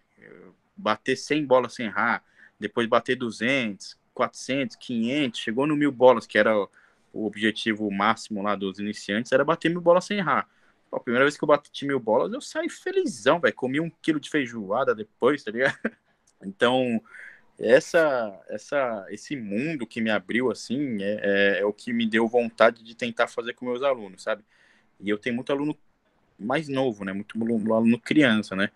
bater 100 bolas sem errar, depois bater 200, 400, 500, chegou no mil bolas, que era o objetivo máximo lá dos iniciantes, era bater mil bolas sem errar. A primeira vez que eu bati mil bolas, eu saí felizão, velho. Comi um quilo de feijoada depois, tá ligado? [laughs] Então, essa, essa, esse mundo que me abriu assim é, é, é, o que me deu vontade de tentar fazer com meus alunos, sabe? E eu tenho muito aluno mais novo, né? Muito aluno criança, né?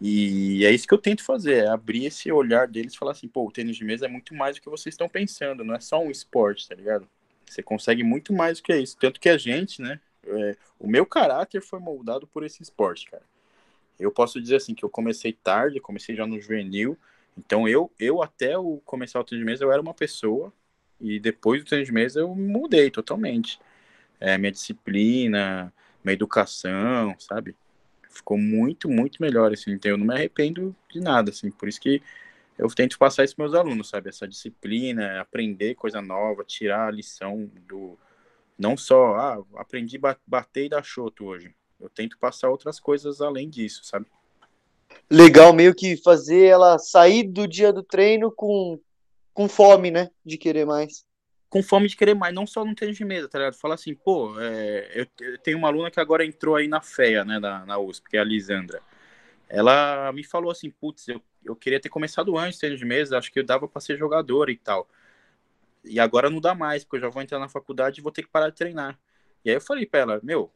E é isso que eu tento fazer, é abrir esse olhar deles e falar assim, pô, o tênis de mesa é muito mais do que vocês estão pensando, não é só um esporte, tá ligado? Você consegue muito mais do que isso. Tanto que a gente, né? É, o meu caráter foi moldado por esse esporte, cara. Eu posso dizer assim que eu comecei tarde, comecei já no juvenil, então eu, eu até o começar o tênis de mesa eu era uma pessoa e depois do tênis de mesa eu mudei totalmente. É, minha disciplina, minha educação, sabe? Ficou muito, muito melhor, assim. Então eu não me arrependo de nada, assim. Por isso que eu tento passar isso para meus alunos, sabe? Essa disciplina, aprender coisa nova, tirar a lição do... Não só, ah, aprendi a bater e dar choto hoje. Eu tento passar outras coisas além disso, sabe? legal meio que fazer ela sair do dia do treino com, com fome, né? De querer mais. Com fome de querer mais, não só no tênis de mesa, tá ligado? Fala assim, pô, é, eu, eu, tenho uma aluna que agora entrou aí na FEA, né, na, na USP, que é a Lisandra. Ela me falou assim, putz, eu, eu queria ter começado antes tênis de mesa, acho que eu dava para ser jogadora e tal. E agora não dá mais, porque eu já vou entrar na faculdade e vou ter que parar de treinar. E aí eu falei pra ela, meu,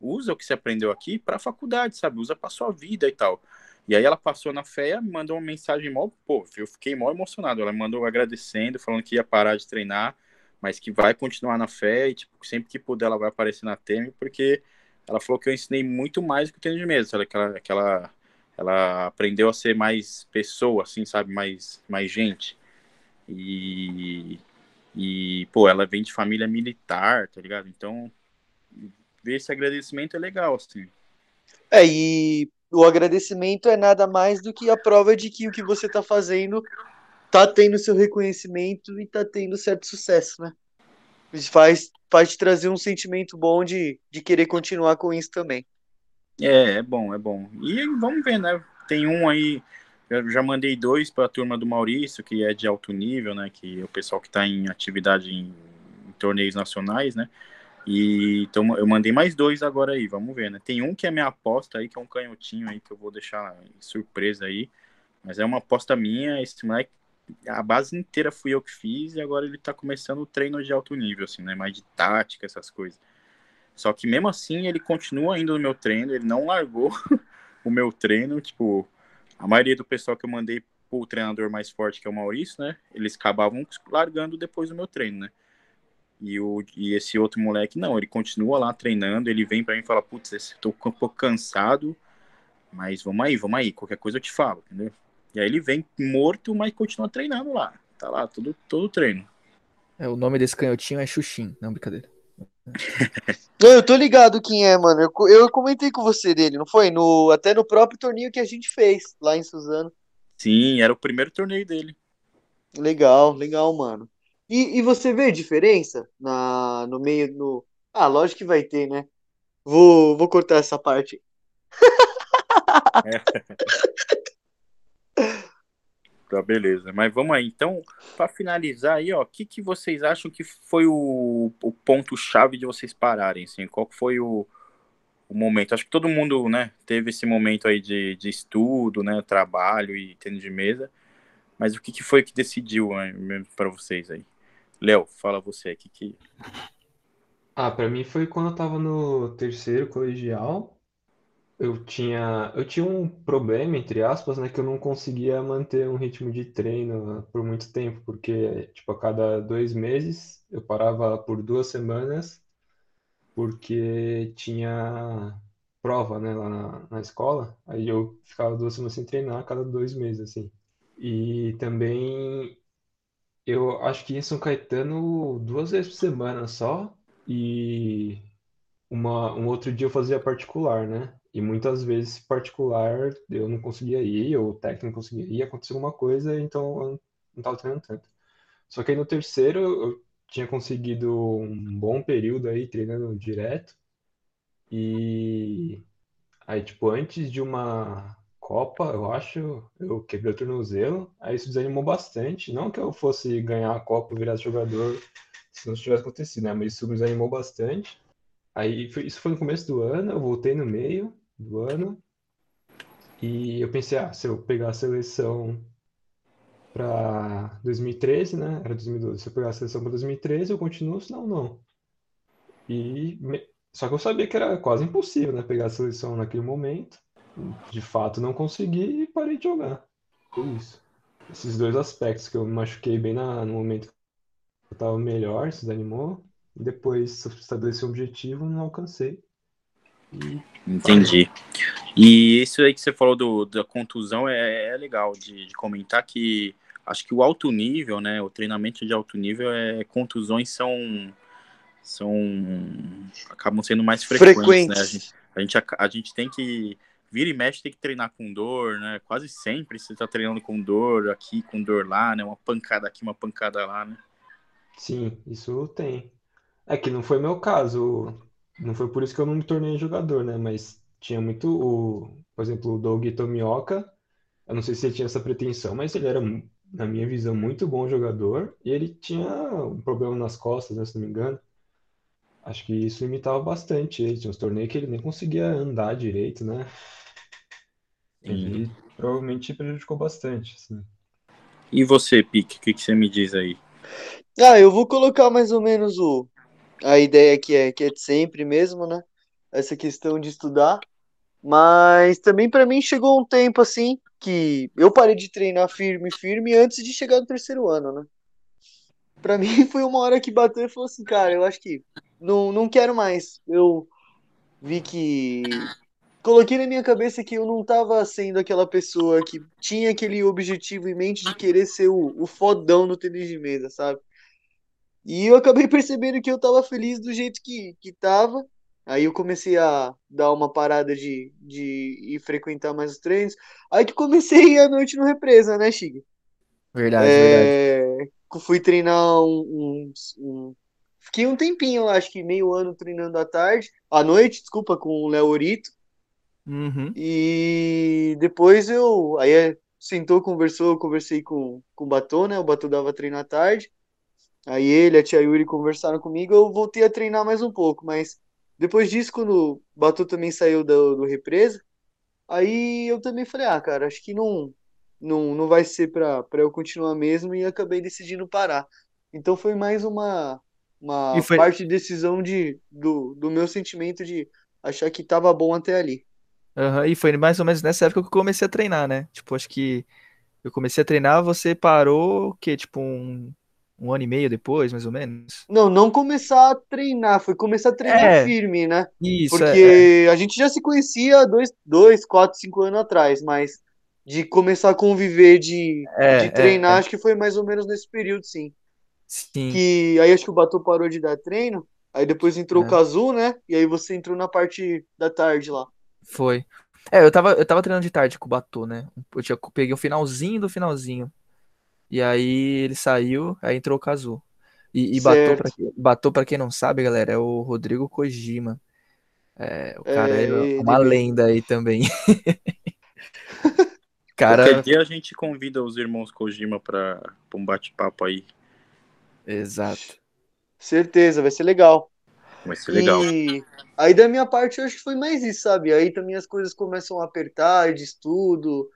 usa o que você aprendeu aqui pra faculdade, sabe? Usa pra sua vida e tal. E aí ela passou na fé, me mandou uma mensagem mó, pô, eu fiquei mó emocionado. Ela mandou agradecendo, falando que ia parar de treinar, mas que vai continuar na fé e, tipo, sempre que puder ela vai aparecer na TEM, porque ela falou que eu ensinei muito mais do que o tênis de mesa, ela, que ela, ela aprendeu a ser mais pessoa, assim, sabe? Mais, mais gente. E, e, pô, ela vem de família militar, tá ligado? Então, ver esse agradecimento é legal, assim. É, e o agradecimento é nada mais do que a prova de que o que você está fazendo está tendo seu reconhecimento e está tendo certo sucesso, né? Isso faz, faz te trazer um sentimento bom de, de querer continuar com isso também. É, é bom, é bom. E vamos ver, né? Tem um aí, já mandei dois para a turma do Maurício, que é de alto nível, né? Que é o pessoal que está em atividade em, em torneios nacionais, né? E então eu mandei mais dois agora aí, vamos ver, né? Tem um que é minha aposta aí, que é um canhotinho aí, que eu vou deixar surpresa aí. Mas é uma aposta minha, esse moleque, a base inteira fui eu que fiz, e agora ele tá começando o treino de alto nível, assim, né? Mais de tática, essas coisas. Só que mesmo assim ele continua indo no meu treino, ele não largou [laughs] o meu treino, tipo, a maioria do pessoal que eu mandei pro treinador mais forte, que é o Maurício, né? Eles acabavam largando depois do meu treino, né? E, o, e esse outro moleque, não, ele continua lá treinando, ele vem para mim e fala, putz, tô um pouco cansado, mas vamos aí, vamos aí, qualquer coisa eu te falo, entendeu? E aí ele vem morto, mas continua treinando lá. Tá lá, todo, todo treino. É, o nome desse canhotinho é Xuxim, não brincadeira. Eu tô ligado quem é, mano. Eu, eu comentei com você dele, não foi? No, até no próprio torneio que a gente fez lá em Suzano. Sim, era o primeiro torneio dele. Legal, legal, mano. E, e você vê diferença na, no meio. No... Ah, lógico que vai ter, né? Vou, vou cortar essa parte. [laughs] [laughs] Tá, beleza. Mas vamos aí. Então, para finalizar aí, ó, o que, que vocês acham que foi o, o ponto-chave de vocês pararem? Assim? Qual foi o, o momento? Acho que todo mundo, né, teve esse momento aí de, de estudo, né, trabalho e tênis de mesa. Mas o que, que foi que decidiu para vocês aí? Léo, fala você aqui que. Ah, para mim foi quando eu tava no terceiro colegial. Eu tinha, eu tinha um problema, entre aspas, né, que eu não conseguia manter um ritmo de treino por muito tempo, porque, tipo, a cada dois meses eu parava por duas semanas, porque tinha prova, né, lá na, na escola. Aí eu ficava duas semanas sem treinar a cada dois meses, assim. E também eu acho que em São Caetano duas vezes por semana só. E uma, um outro dia eu fazia particular, né? E muitas vezes particular eu não conseguia ir, ou o técnico não conseguia ir, aconteceu alguma coisa, então eu não estava treinando tanto. Só que aí no terceiro eu tinha conseguido um bom período aí treinando direto. E aí, tipo, antes de uma Copa, eu acho, eu quebrei o tornozelo, aí isso desanimou bastante. Não que eu fosse ganhar a Copa, virar jogador, se não tivesse acontecido, né? Mas isso me desanimou bastante. Aí foi, isso foi no começo do ano, eu voltei no meio do ano. E eu pensei, ah, se eu pegar a seleção para 2013, né? Era 2012. Se eu pegar a seleção para 2013, eu continuo, senão não. E me... só que eu sabia que era quase impossível, né? Pegar a seleção naquele momento. De fato, não consegui e parei de jogar. Foi isso. Esses dois aspectos que eu me machuquei bem na, no momento que eu estava melhor, se desanimou. E depois estabeleci um objetivo, não alcancei. E... Entendi. E isso aí que você falou do, da contusão é, é legal de, de, comentar que acho que o alto nível, né, o treinamento de alto nível, é contusões são são acabam sendo mais frequentes, frequentes. né? A gente, a gente, a, a gente tem que vira e mexe tem que treinar com dor, né? Quase sempre você tá treinando com dor aqui, com dor lá, né? Uma pancada aqui, uma pancada lá, né? Sim, isso tem. É que não foi meu caso. Não foi por isso que eu não me tornei jogador, né? Mas tinha muito o, por exemplo, o Doug Tomioka. Eu não sei se ele tinha essa pretensão, mas ele era na minha visão, muito bom jogador e ele tinha um problema nas costas, né, se não me engano. Acho que isso limitava bastante ele. Tinha uns torneios que ele nem conseguia andar direito, né? Ele provavelmente prejudicou bastante, assim. E você, Pique, o que, que você me diz aí? Ah, eu vou colocar mais ou menos o, a ideia que é, que é de sempre mesmo, né? Essa questão de estudar. Mas também para mim chegou um tempo assim que eu parei de treinar firme, firme antes de chegar no terceiro ano, né? Pra [laughs] mim foi uma hora que bateu e falou assim, cara, eu acho que não, não quero mais. Eu vi que. Coloquei na minha cabeça que eu não tava sendo aquela pessoa que tinha aquele objetivo em mente de querer ser o, o fodão no tênis de mesa, sabe? E eu acabei [laughs] percebendo que eu tava feliz do jeito que, que tava. Aí eu comecei a dar uma parada de, de ir frequentar mais os treinos. Aí que comecei a noite no represa, né, Chig? Verdade, é... verdade. Fui treinar um, um, um, Fiquei um tempinho, acho que meio ano treinando à tarde, à noite, desculpa, com o Léo Orito. Uhum. E depois eu. Aí sentou, conversou, conversei com, com o Batom, né? O Batom dava treino à tarde. Aí ele, a tia Yuri conversaram comigo, eu voltei a treinar mais um pouco, mas depois disso, quando o Batu também saiu do, do represa, aí eu também falei, ah, cara, acho que não, não, não vai ser para eu continuar mesmo e acabei decidindo parar. Então foi mais uma, uma foi... parte de decisão de, do, do meu sentimento de achar que tava bom até ali. Uhum, e foi mais ou menos nessa época que eu comecei a treinar, né? Tipo, acho que eu comecei a treinar, você parou, o quê? Tipo, um, um ano e meio depois, mais ou menos? Não, não começar a treinar, foi começar a treinar é, firme, né? Isso, Porque é, é. a gente já se conhecia dois, dois, quatro, cinco anos atrás, mas de começar a conviver, de, é, de treinar, é, é. acho que foi mais ou menos nesse período, sim. Sim. Que aí acho que o Batu parou de dar treino, aí depois entrou o Kazu, né? E aí você entrou na parte da tarde lá. Foi. É, eu tava, eu tava treinando de tarde com o Batu, né? Eu tinha, peguei o finalzinho do finalzinho. E aí ele saiu, aí entrou o Kazu. E, e Batou, pra, Batou, pra quem não sabe, galera, é o Rodrigo Kojima. É, o cara é, é uma lenda aí também. [laughs] cara... Qualquer dia a gente convida os irmãos Kojima pra, pra um bate-papo aí. Exato. Certeza, vai ser legal. Vai ser legal. E aí da minha parte eu acho que foi mais isso, sabe? Aí também as coisas começam a apertar de estudo,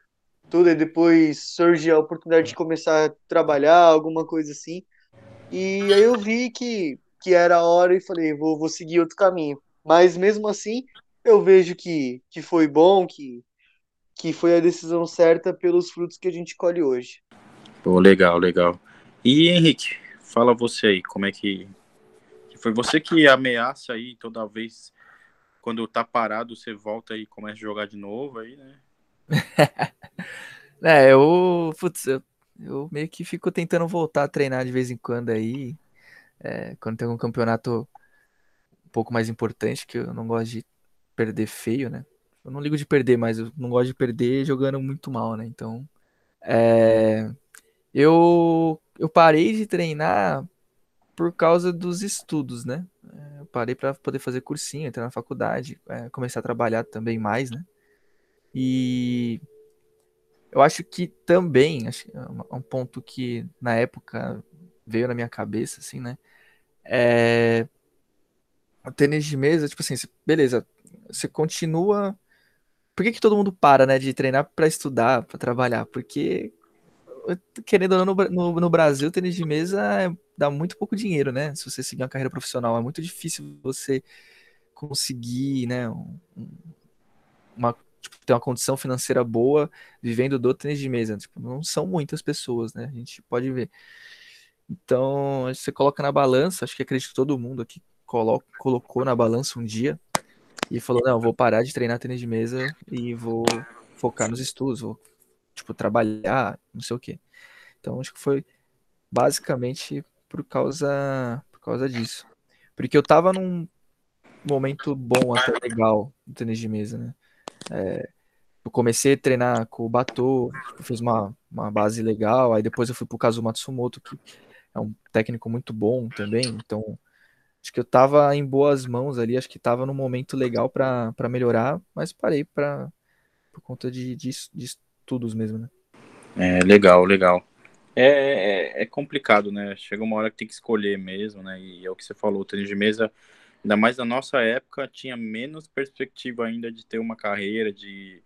tudo, e depois surge a oportunidade de começar a trabalhar, alguma coisa assim. E aí eu vi que, que era a hora e falei, vou, vou seguir outro caminho. Mas mesmo assim, eu vejo que, que foi bom, que, que foi a decisão certa pelos frutos que a gente colhe hoje. Pô, legal, legal. E Henrique, fala você aí, como é que, que foi você que ameaça aí toda vez quando tá parado, você volta e começa a jogar de novo aí, né? [laughs] é, eu, putz, eu, eu, meio que fico tentando voltar a treinar de vez em quando aí. É, quando tem um campeonato pouco mais importante, que eu não gosto de perder feio, né? Eu não ligo de perder, mas eu não gosto de perder jogando muito mal, né? Então, é... eu, eu parei de treinar por causa dos estudos, né? É, eu parei para poder fazer cursinho, entrar na faculdade, é, começar a trabalhar também mais, né? E eu acho que também, acho, é um ponto que na época veio na minha cabeça, assim, né? É... O tênis de mesa, tipo assim, beleza, você continua por que, que todo mundo para, né, de treinar para estudar, para trabalhar? Porque, querendo ou não, no, no, Brasil, tênis de mesa é, dá muito pouco dinheiro, né? Se você seguir uma carreira profissional, é muito difícil você conseguir, né, um, uma, tipo, ter uma condição financeira boa vivendo do tênis de mesa. Tipo, não são muitas pessoas, né? A gente pode ver. Então, você coloca na balança, acho que acredito que todo mundo aqui colo colocou na balança um dia e falou: Não, vou parar de treinar tênis de mesa e vou focar nos estudos, vou, tipo, trabalhar, não sei o quê. Então, acho que foi basicamente por causa, por causa disso. Porque eu tava num momento bom, até legal, no tênis de mesa, né? É, eu comecei a treinar com o Batou, tipo, fiz uma, uma base legal, aí depois eu fui pro Kazu Matsumoto, que é um técnico muito bom também, então acho que eu tava em boas mãos ali, acho que tava num momento legal para melhorar, mas parei para por conta de, de, de, estudos mesmo, né? É, legal, legal. É, é, é, complicado, né? Chega uma hora que tem que escolher mesmo, né? E é o que você falou, o tênis de mesa, ainda mais na nossa época, tinha menos perspectiva ainda de ter uma carreira, de,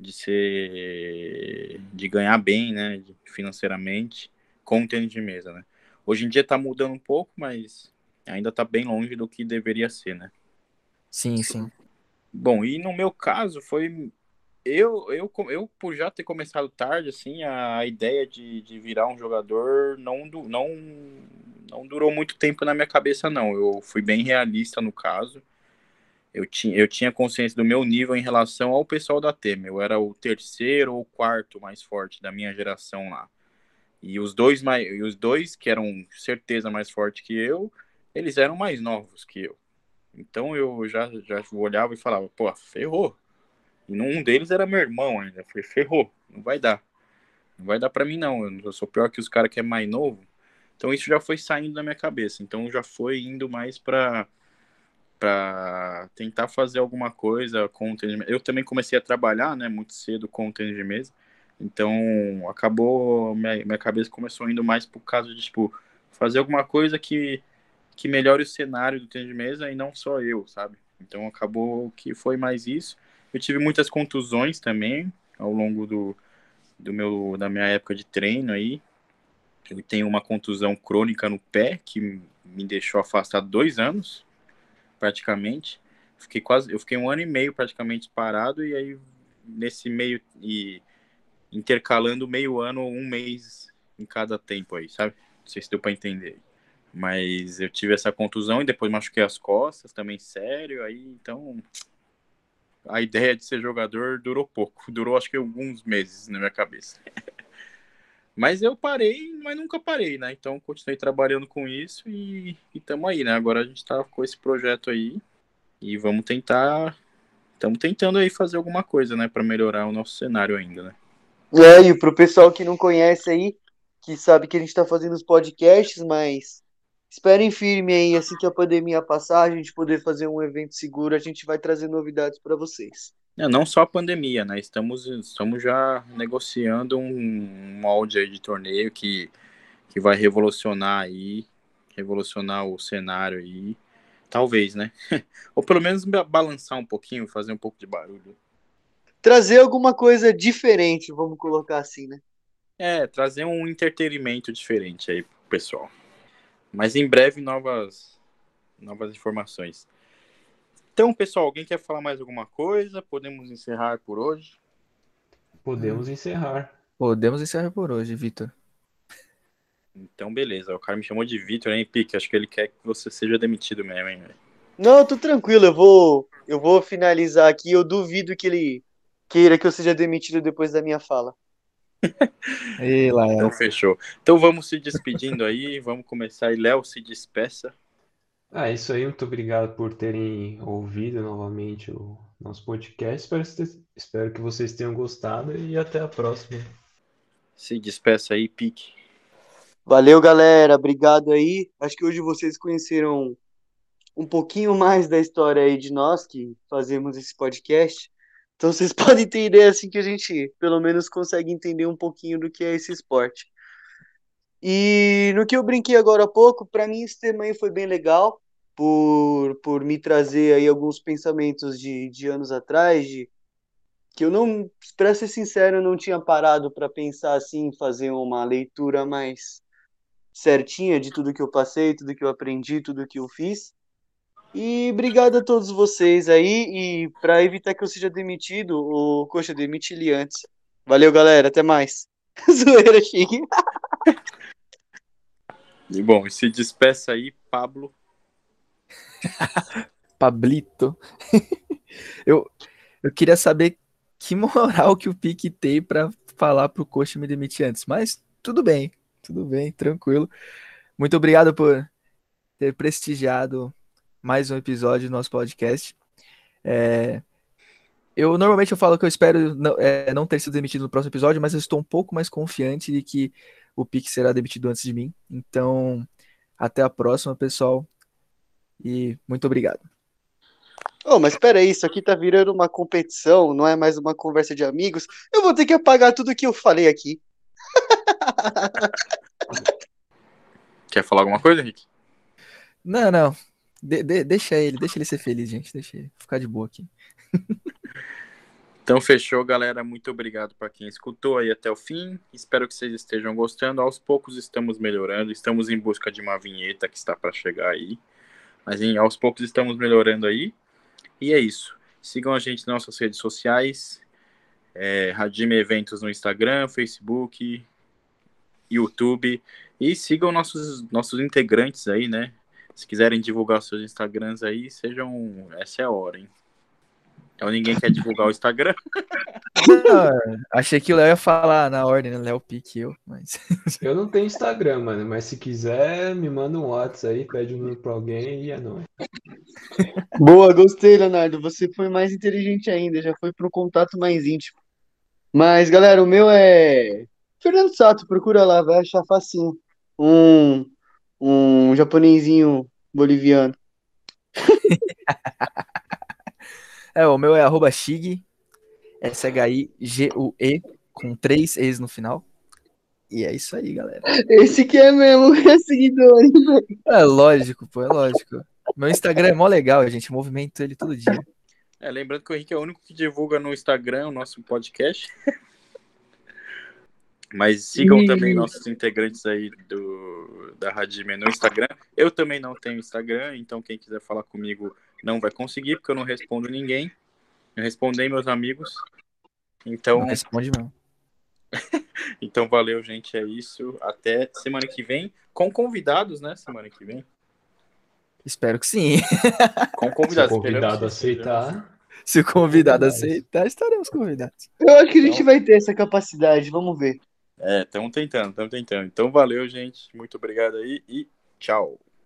de ser. de ganhar bem, né? Financeiramente, com o tênis de mesa, né? Hoje em dia tá mudando um pouco, mas ainda está bem longe do que deveria ser, né? Sim, sim. Bom, e no meu caso foi eu, eu, eu por já ter começado tarde, assim, a, ideia de, de virar um jogador não, não, não durou muito tempo na minha cabeça, não. Eu fui bem realista no caso. Eu tinha, eu tinha consciência do meu nível em relação ao pessoal da Temer. Eu era o terceiro ou quarto mais forte da minha geração lá. E os dois, mais, e os dois que eram certeza mais forte que eu, eles eram mais novos que eu. Então eu já, já olhava e falava, pô, ferrou. E um deles era meu irmão ainda. falei, ferrou, não vai dar. Não vai dar para mim, não. Eu sou pior que os caras que é mais novo. Então isso já foi saindo da minha cabeça. Então já foi indo mais para para tentar fazer alguma coisa com o tênis de mesa. Eu também comecei a trabalhar, né, muito cedo com o tênis de mesa. Então acabou minha, minha cabeça começou indo mais por causa de tipo fazer alguma coisa que que melhore o cenário do tênis de mesa e não só eu, sabe? Então acabou que foi mais isso. Eu tive muitas contusões também ao longo do, do meu da minha época de treino aí. Eu tenho uma contusão crônica no pé que me deixou afastado dois anos, praticamente. Fiquei quase, eu fiquei um ano e meio praticamente parado e aí nesse meio e intercalando meio ano, um mês em cada tempo aí, sabe? Não sei se deu para entender. Mas eu tive essa contusão e depois machuquei as costas também, sério. Aí então a ideia de ser jogador durou pouco, [laughs] durou acho que alguns meses na minha cabeça. [laughs] mas eu parei, mas nunca parei, né? Então continuei trabalhando com isso e estamos aí, né? Agora a gente tá com esse projeto aí e vamos tentar. Estamos tentando aí fazer alguma coisa, né, para melhorar o nosso cenário ainda, né? É, e pro pessoal que não conhece aí, que sabe que a gente tá fazendo os podcasts, mas Esperem firme aí, assim que a pandemia passar, a gente poder fazer um evento seguro, a gente vai trazer novidades para vocês. É, não só a pandemia, né? Estamos, estamos já negociando um molde aí de torneio que, que vai revolucionar aí, revolucionar o cenário aí. Talvez, né? [laughs] Ou pelo menos balançar um pouquinho, fazer um pouco de barulho. Trazer alguma coisa diferente, vamos colocar assim, né? É, trazer um entretenimento diferente aí pro pessoal. Mas em breve novas novas informações. Então, pessoal, alguém quer falar mais alguma coisa? Podemos encerrar por hoje? Podemos encerrar. Podemos encerrar por hoje, Vitor. Então, beleza. O cara me chamou de Vitor, hein, Pique? Acho que ele quer que você seja demitido mesmo, hein, Não, tô tranquilo. Eu vou, eu vou finalizar aqui. Eu duvido que ele queira que eu seja demitido depois da minha fala. Ei, então fechou. Então vamos se despedindo aí, vamos começar aí. Léo, se despeça. Ah, isso aí, muito obrigado por terem ouvido novamente o nosso podcast. Espero, que- espero que vocês tenham gostado e até a próxima. Se despeça aí, Pique. Valeu, galera. Obrigado aí. Acho que hoje vocês conheceram um pouquinho mais da história aí de nós que fazemos esse podcast. Então vocês [laughs] podem entender assim que a gente pelo menos consegue entender um pouquinho do que é esse esporte. E no que eu brinquei agora há pouco, para mim esse tema aí foi bem legal por, por me trazer aí alguns pensamentos de, de anos atrás, de que eu não, para ser sincero, eu não tinha parado para pensar assim, fazer uma leitura mais certinha de tudo que eu passei, tudo que eu aprendi, tudo que eu fiz. E obrigado a todos vocês aí. E para evitar que eu seja demitido, o Coxa demite ele antes. Valeu, galera. Até mais. [laughs] Zoeira, Chique. E bom, e se despeça aí, Pablo. [laughs] Pablito. [laughs] eu, eu queria saber que moral que o Pique tem pra falar pro coach me demitir antes. Mas tudo bem, tudo bem, tranquilo. Muito obrigado por ter prestigiado mais um episódio do nosso podcast. É, eu normalmente eu falo que eu espero não, é, não, ter sido demitido no próximo episódio, mas eu estou um pouco mais confiante de que o Pique será demitido antes de mim. Então, até a próxima, pessoal. E muito obrigado. Oh, mas espera aí, isso aqui tá virando uma competição, não é mais uma conversa de amigos. Eu vou ter que apagar tudo que eu falei aqui. [laughs] Quer falar alguma coisa, Henrique? Não, não. De, de, deixa ele, deixa ele ser feliz, gente. Deixa ele ficar de boa aqui. Então fechou, galera. Muito obrigado para quem escutou aí até o fim. Espero que vocês estejam gostando. Aos poucos estamos melhorando. Estamos em busca de uma vinheta que está para chegar aí. Mas em, aos poucos estamos melhorando aí. E é isso. Sigam a gente nas nossas redes sociais. É, Radime Eventos no Instagram, Facebook, YouTube. E sigam nossos, nossos integrantes aí, né? Se quiserem divulgar seus Instagrams aí, sejam. Essa é a hora, hein? Então ninguém quer divulgar o Instagram. [laughs] Não, achei que o Léo ia falar na ordem, né? Léo Pique eu, mas. [laughs] Eu não tenho Instagram, mano, mas se quiser, me manda um WhatsApp aí, pede um número pra alguém e é nóis. Boa, gostei, Leonardo. Você foi mais inteligente ainda, já foi pro contato mais íntimo. Mas, galera, o meu é. Fernando Sato, procura lá, vai achar facinho. Um, um japonesinho boliviano. [laughs] É, o meu é arroba Shig, S-H-I-G-U-E, com três E's no final. E é isso aí, galera. Esse que é mesmo, [laughs] é seguidor? É lógico, pô, é lógico. Meu Instagram é mó legal, gente. Movimento ele todo dia. É, lembrando que o Henrique é o único que divulga no Instagram o nosso podcast. [laughs] Mas sigam E- também nossos integrantes aí do, da Radime no Instagram. Eu também não tenho Instagram, então quem quiser falar comigo não vai conseguir, porque eu não respondo ninguém. Eu respondei meus amigos. Então, Não responde mesmo. [laughs] então valeu, gente. É isso. Até semana que vem. Com convidados, né? Semana que vem. Espero que sim. [laughs] Com Se o convidados. convidado aceitar, Se o convidado aceitar, estaremos convidados. Eu acho que a gente vai ter essa capacidade, vamos ver. É, estamos tentando, estamos tentando. Então valeu, gente. Muito obrigado aí e tchau.